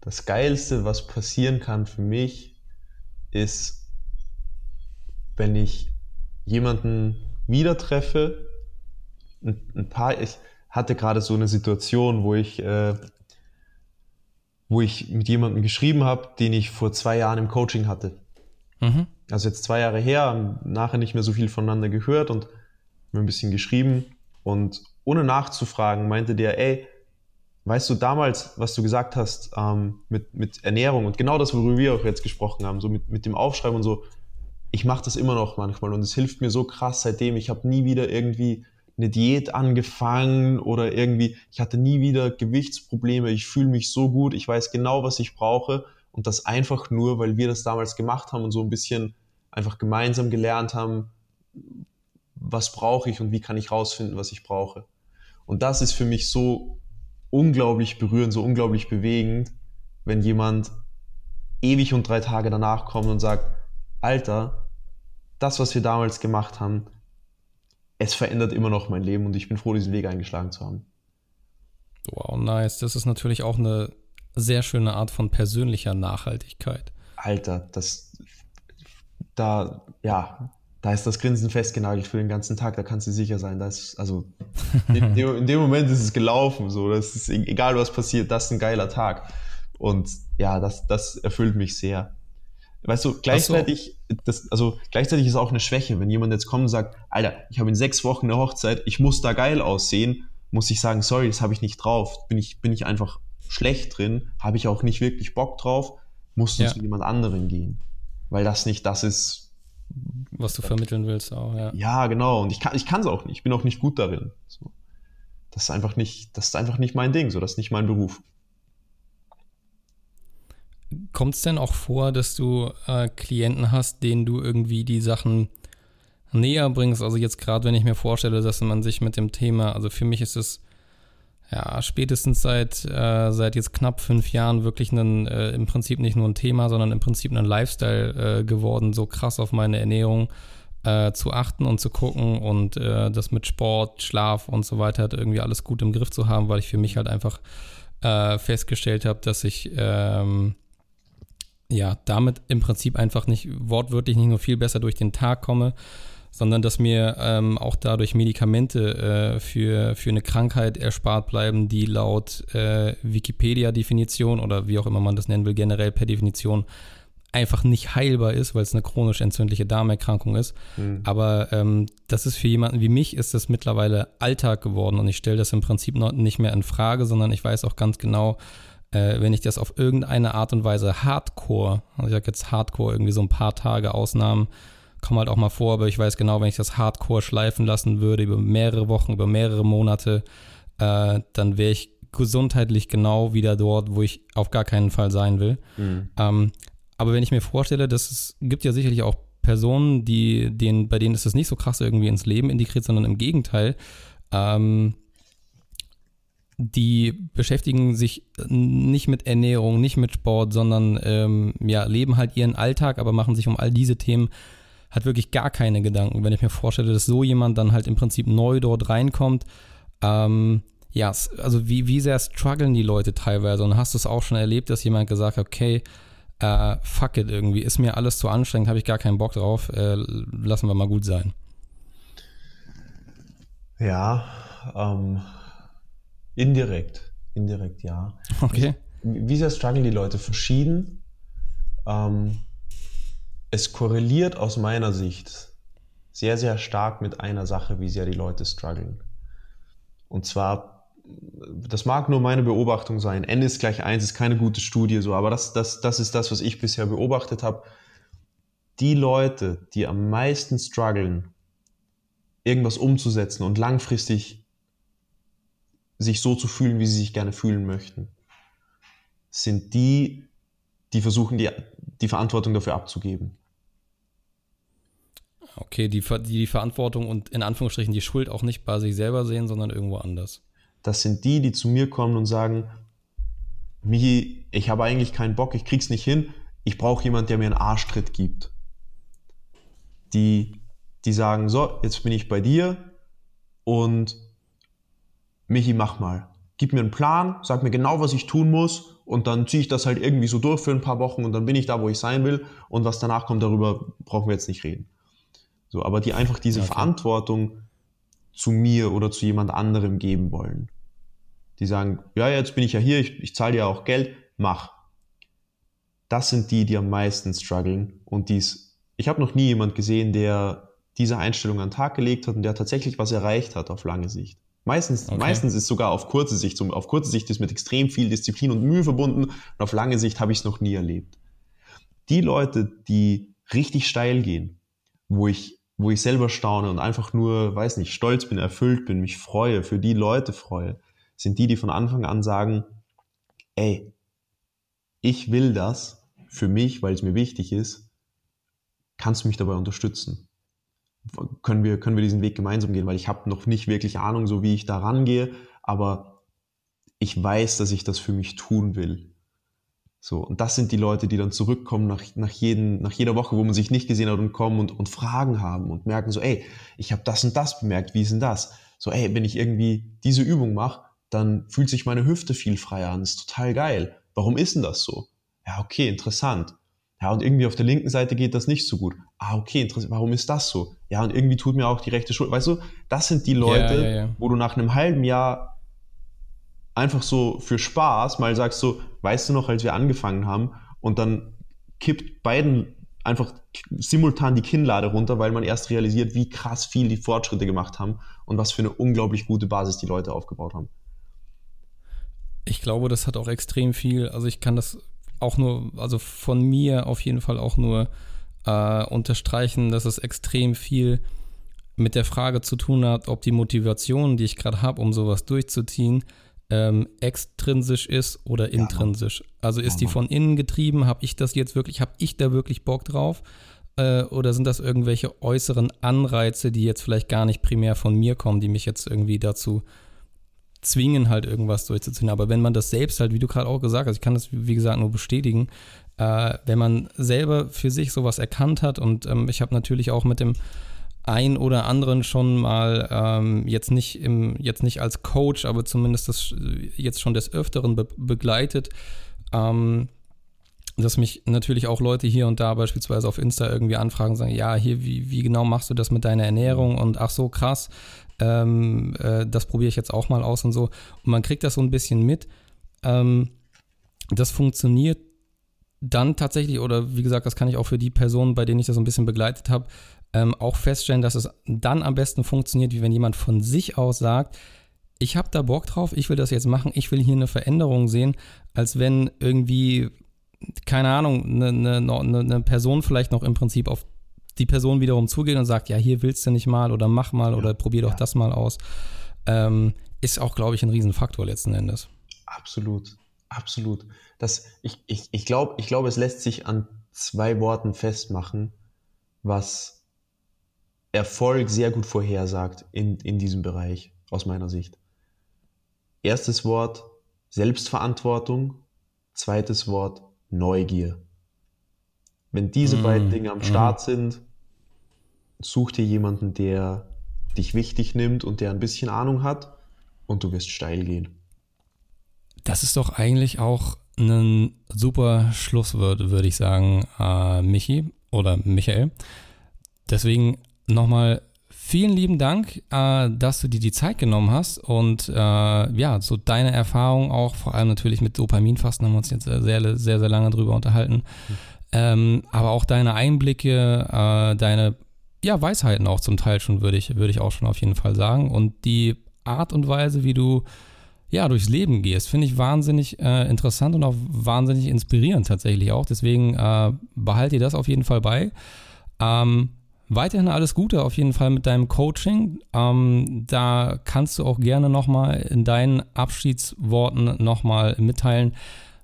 das Geilste, was passieren kann für mich, ist, wenn ich jemanden wieder treffe, ein, ein paar, ich hatte gerade so eine Situation, wo ich, äh, wo ich mit jemandem geschrieben habe, den ich vor zwei Jahren im Coaching hatte. Mhm. Also jetzt zwei Jahre her, haben nachher nicht mehr so viel voneinander gehört und mir ein bisschen geschrieben und ohne nachzufragen meinte der, ey, Weißt du, damals, was du gesagt hast ähm, mit, mit Ernährung und genau das, worüber wir auch jetzt gesprochen haben, so mit, mit dem Aufschreiben und so, ich mache das immer noch manchmal und es hilft mir so krass seitdem. Ich habe nie wieder irgendwie eine Diät angefangen oder irgendwie, ich hatte nie wieder Gewichtsprobleme, ich fühle mich so gut, ich weiß genau, was ich brauche und das einfach nur, weil wir das damals gemacht haben und so ein bisschen einfach gemeinsam gelernt haben, was brauche ich und wie kann ich rausfinden, was ich brauche. Und das ist für mich so unglaublich berührend, so unglaublich bewegend, wenn jemand ewig und drei Tage danach kommt und sagt, Alter, das, was wir damals gemacht haben, es verändert immer noch mein Leben und ich bin froh, diesen Weg eingeschlagen zu haben. Wow, nice. Das ist natürlich auch eine sehr schöne Art von persönlicher Nachhaltigkeit. Alter, das da, ja, da ist das Grinsen festgenagelt für den ganzen Tag, da kannst du sicher sein. Da ist, also, in, in, dem Moment ist es gelaufen, so, das ist e-, egal was passiert, das ist ein geiler Tag. Und ja, das, das erfüllt mich sehr. Weißt du, gleichzeitig, so. das, also gleichzeitig ist auch eine Schwäche, wenn jemand jetzt kommt und sagt, Alter, ich habe in sechs Wochen eine Hochzeit, ich muss da geil aussehen, muss ich sagen, sorry, das habe ich nicht drauf, bin ich, bin ich einfach schlecht drin, habe ich auch nicht wirklich Bock drauf, musst du ja. zu jemand anderem gehen. Weil das nicht das ist, was du vermitteln willst auch, ja. Ja, genau. Und ich kann ich es auch nicht. Ich bin auch nicht gut darin. So. Das ist einfach nicht, das ist einfach nicht mein Ding, so das ist nicht mein Beruf. Kommt es denn auch vor, dass du äh, Klienten hast, denen du irgendwie die Sachen näher bringst? Also jetzt gerade, wenn ich mir vorstelle, dass man sich mit dem Thema, also für mich ist es ja, spätestens seit, äh, seit jetzt knapp fünf Jahren wirklich ein, äh, im Prinzip nicht nur ein Thema, sondern im Prinzip ein Lifestyle äh, geworden, so krass auf meine Ernährung äh, zu achten und zu gucken und äh, das mit Sport, Schlaf und so weiter halt irgendwie alles gut im Griff zu haben, weil ich für mich halt einfach äh, festgestellt habe, dass ich ähm, ja damit im Prinzip einfach nicht wortwörtlich nicht nur viel besser durch den Tag komme, sondern dass mir ähm, auch dadurch Medikamente äh, für, für eine Krankheit erspart bleiben, die laut äh, Wikipedia-Definition oder wie auch immer man das nennen will, generell per Definition einfach nicht heilbar ist, weil es eine chronisch entzündliche Darmerkrankung ist. Mhm. Aber ähm, das ist für jemanden wie mich, ist das mittlerweile Alltag geworden und ich stelle das im Prinzip noch nicht mehr in Frage, sondern ich weiß auch ganz genau, äh, wenn ich das auf irgendeine Art und Weise Hardcore, also ich sage jetzt Hardcore, irgendwie so ein paar Tage Ausnahmen, kommen halt auch mal vor, aber ich weiß genau, wenn ich das Hardcore schleifen lassen würde über mehrere Wochen, über mehrere Monate, äh, dann wäre ich gesundheitlich genau wieder dort, wo ich auf gar keinen Fall sein will. Mhm. Ähm, aber wenn ich mir vorstelle, dass es gibt ja sicherlich auch Personen, die, denen, bei denen ist es nicht so krass irgendwie ins Leben integriert, sondern im Gegenteil. Ähm, die beschäftigen sich nicht mit Ernährung, nicht mit Sport, sondern ähm, ja, leben halt ihren Alltag, aber machen sich um all diese Themen hat wirklich gar keine Gedanken. Wenn ich mir vorstelle, dass so jemand dann halt im Prinzip neu dort reinkommt, ähm, ja, also wie, wie sehr strugglen die Leute teilweise? Und hast du es auch schon erlebt, dass jemand gesagt hat, okay, äh, fuck it irgendwie, ist mir alles zu anstrengend, habe ich gar keinen Bock drauf, äh, lassen wir mal gut sein. Ja, ähm, indirekt, indirekt ja. Okay. wie sehr strugglen die Leute? Verschieden. Ähm, es korreliert aus meiner Sicht sehr, sehr stark mit einer Sache, wie sehr die Leute strugglen. Und zwar, das mag nur meine Beobachtung sein. N ist gleich 1 ist keine gute Studie, so, aber das, das, das ist das, was ich bisher beobachtet habe. Die Leute, die am meisten strugglen, irgendwas umzusetzen und langfristig sich so zu fühlen, wie sie sich gerne fühlen möchten, sind die, die versuchen, die, die Verantwortung dafür abzugeben. Okay, die, die Verantwortung und in Anführungsstrichen die Schuld auch nicht bei sich selber sehen, sondern irgendwo anders. Das sind die, die zu mir kommen und sagen, Michi, ich habe eigentlich keinen Bock, ich krieg's nicht hin, ich brauche jemanden, der mir einen Arschtritt gibt. Die, die sagen, so, jetzt bin ich bei dir und Michi, mach mal. Gib mir einen Plan, sag mir genau, was ich tun muss und dann ziehe ich das halt irgendwie so durch für ein paar Wochen und dann bin ich da, wo ich sein will und was danach kommt, darüber brauchen wir jetzt nicht reden. So, aber die einfach diese okay. Verantwortung zu mir oder zu jemand anderem geben wollen. Die sagen, ja, jetzt bin ich ja hier, ich, ich zahle dir auch Geld, mach. Das sind die, die am meisten strugglen und dies. Ich habe noch nie jemand gesehen, der diese Einstellung an den Tag gelegt hat und der tatsächlich was erreicht hat auf lange Sicht. Meistens, okay. meistens ist sogar auf kurze Sicht, auf kurze Sicht ist mit extrem viel Disziplin und Mühe verbunden und auf lange Sicht habe ich es noch nie erlebt. Die Leute, die richtig steil gehen, wo ich wo ich selber staune und einfach nur, weiß nicht, stolz bin, erfüllt bin, mich freue, für die Leute freue, sind die, die von Anfang an sagen, ey, ich will das für mich, weil es mir wichtig ist, kannst du mich dabei unterstützen? Können wir, können wir diesen Weg gemeinsam gehen? Weil ich habe noch nicht wirklich Ahnung, so wie ich da rangehe, aber ich weiß, dass ich das für mich tun will. So, und das sind die Leute, die dann zurückkommen nach, nach, jeden, nach jeder Woche, wo man sich nicht gesehen hat und kommen und, und Fragen haben und merken so, ey, ich habe das und das bemerkt, wie ist denn das? So, ey, wenn ich irgendwie diese Übung mache, dann fühlt sich meine Hüfte viel freier an, ist total geil. Warum ist denn das so? Ja, okay, interessant. Ja, und irgendwie auf der linken Seite geht das nicht so gut. Ah, okay, interessant. Warum ist das so? Ja, und irgendwie tut mir auch die rechte Schulter. Weißt du, das sind die Leute, ja, ja, ja. wo du nach einem halben Jahr einfach so für Spaß mal sagst so, weißt du noch, als wir angefangen haben und dann kippt beiden einfach simultan die Kinnlade runter, weil man erst realisiert, wie krass viel die Fortschritte gemacht haben und was für eine unglaublich gute Basis die Leute aufgebaut haben. Ich glaube, das hat auch extrem viel, also ich kann das auch nur, also von mir auf jeden Fall auch nur äh, unterstreichen, dass es extrem viel mit der Frage zu tun hat, ob die Motivation, die ich gerade habe, um sowas durchzuziehen, ähm, extrinsisch ist oder intrinsisch. Also ist die von innen getrieben? Habe ich das jetzt wirklich, habe ich da wirklich Bock drauf? Äh, oder sind das irgendwelche äußeren Anreize, die jetzt vielleicht gar nicht primär von mir kommen, die mich jetzt irgendwie dazu zwingen, halt irgendwas durchzuziehen? Aber wenn man das selbst halt, wie du gerade auch gesagt hast, ich kann das wie gesagt nur bestätigen, äh, wenn man selber für sich sowas erkannt hat und ähm, ich habe natürlich auch mit dem ein oder anderen schon mal ähm, jetzt nicht im jetzt nicht als Coach, aber zumindest das jetzt schon des Öfteren be begleitet, ähm, dass mich natürlich auch Leute hier und da beispielsweise auf Insta irgendwie anfragen, sagen, ja, hier, wie, wie genau machst du das mit deiner Ernährung und ach so, krass, ähm, äh, das probiere ich jetzt auch mal aus und so. Und man kriegt das so ein bisschen mit. Ähm, das funktioniert dann tatsächlich, oder wie gesagt, das kann ich auch für die Personen, bei denen ich das so ein bisschen begleitet habe, ähm, auch feststellen, dass es dann am besten funktioniert, wie wenn jemand von sich aus sagt, ich habe da Bock drauf, ich will das jetzt machen, ich will hier eine Veränderung sehen, als wenn irgendwie, keine Ahnung, eine, eine, eine Person vielleicht noch im Prinzip auf die Person wiederum zugeht und sagt, ja, hier willst du nicht mal oder mach mal ja, oder probier doch ja. das mal aus. Ähm, ist auch, glaube ich, ein Riesenfaktor letzten Endes. Absolut, absolut. Das, ich ich, ich glaube, ich glaub, es lässt sich an zwei Worten festmachen, was Erfolg sehr gut vorhersagt in, in diesem Bereich, aus meiner Sicht. Erstes Wort Selbstverantwortung, zweites Wort Neugier. Wenn diese mmh, beiden Dinge am Start mmh. sind, such dir jemanden, der dich wichtig nimmt und der ein bisschen Ahnung hat und du wirst steil gehen. Das ist doch eigentlich auch ein super Schlusswort, würde ich sagen, äh, Michi oder Michael. Deswegen nochmal vielen lieben Dank, äh, dass du dir die Zeit genommen hast und äh, ja, so deine Erfahrung auch, vor allem natürlich mit Dopaminfasten haben wir uns jetzt sehr, sehr, sehr lange drüber unterhalten. Mhm. Ähm, aber auch deine Einblicke, äh, deine ja, Weisheiten auch zum Teil schon, würde ich, würde ich auch schon auf jeden Fall sagen. Und die Art und Weise, wie du ja, durchs Leben gehst, finde ich wahnsinnig äh, interessant und auch wahnsinnig inspirierend tatsächlich auch. Deswegen äh, behalte dir das auf jeden Fall bei. Ähm, weiterhin alles Gute auf jeden Fall mit deinem Coaching. Ähm, da kannst du auch gerne nochmal in deinen Abschiedsworten nochmal mitteilen,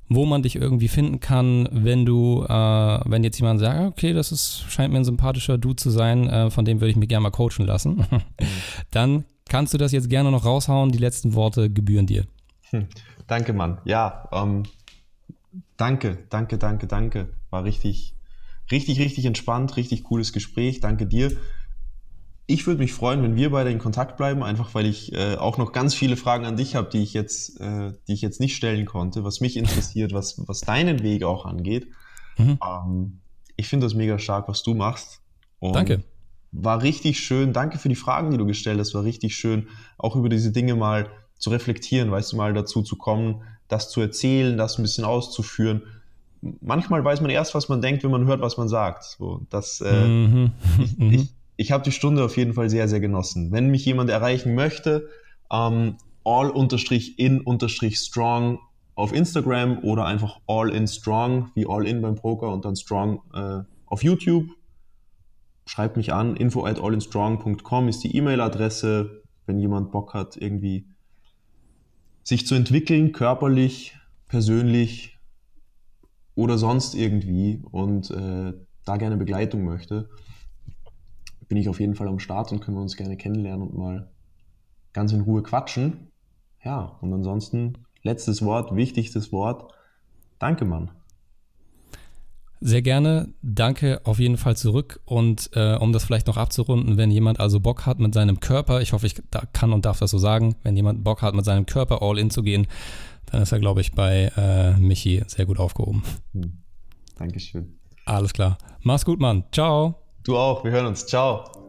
wo man dich irgendwie finden kann, wenn du, äh, wenn jetzt jemand sagt, okay, das ist, scheint mir ein sympathischer Dude zu sein, äh, von dem würde ich mich gerne mal coachen lassen, dann kannst du das jetzt gerne noch raushauen. Die letzten Worte gebühren dir. Hm. Danke, Mann. Ja, ähm, danke, danke, danke, danke. War richtig, richtig, richtig entspannt, richtig cooles Gespräch. Danke dir. Ich würde mich freuen, wenn wir beide in Kontakt bleiben, einfach weil ich äh, auch noch ganz viele Fragen an dich habe, die ich jetzt, äh, die ich jetzt nicht stellen konnte, was mich interessiert, was, was deinen Weg auch angeht. Mhm. Ähm, ich finde das mega stark, was du machst. Und Danke. War richtig schön. Danke für die Fragen, die du gestellt hast. War richtig schön, auch über diese Dinge mal zu reflektieren, weißt du, mal dazu zu kommen, das zu erzählen, das ein bisschen auszuführen. Manchmal weiß man erst, was man denkt, wenn man hört, was man sagt. So, das, äh, mhm. ich, ich, ich habe die Stunde auf jeden Fall sehr, sehr genossen. Wenn mich jemand erreichen möchte, ähm, all-in-strong auf Instagram oder einfach all-in-strong, wie all-in beim Poker und dann strong äh, auf YouTube. Schreibt mich an, info at allinstrong.com ist die E-Mail-Adresse, wenn jemand Bock hat, irgendwie sich zu entwickeln, körperlich, persönlich oder sonst irgendwie und äh, da gerne Begleitung möchte bin ich auf jeden Fall am Start und können wir uns gerne kennenlernen und mal ganz in Ruhe quatschen. Ja, und ansonsten letztes Wort, wichtigstes Wort. Danke, Mann. Sehr gerne. Danke auf jeden Fall zurück. Und äh, um das vielleicht noch abzurunden, wenn jemand also Bock hat mit seinem Körper, ich hoffe, ich kann und darf das so sagen, wenn jemand Bock hat mit seinem Körper all in zu gehen, dann ist er, glaube ich, bei äh, Michi sehr gut aufgehoben. Hm. Dankeschön. Alles klar. Mach's gut, Mann. Ciao. Du auch, wir hören uns. Ciao.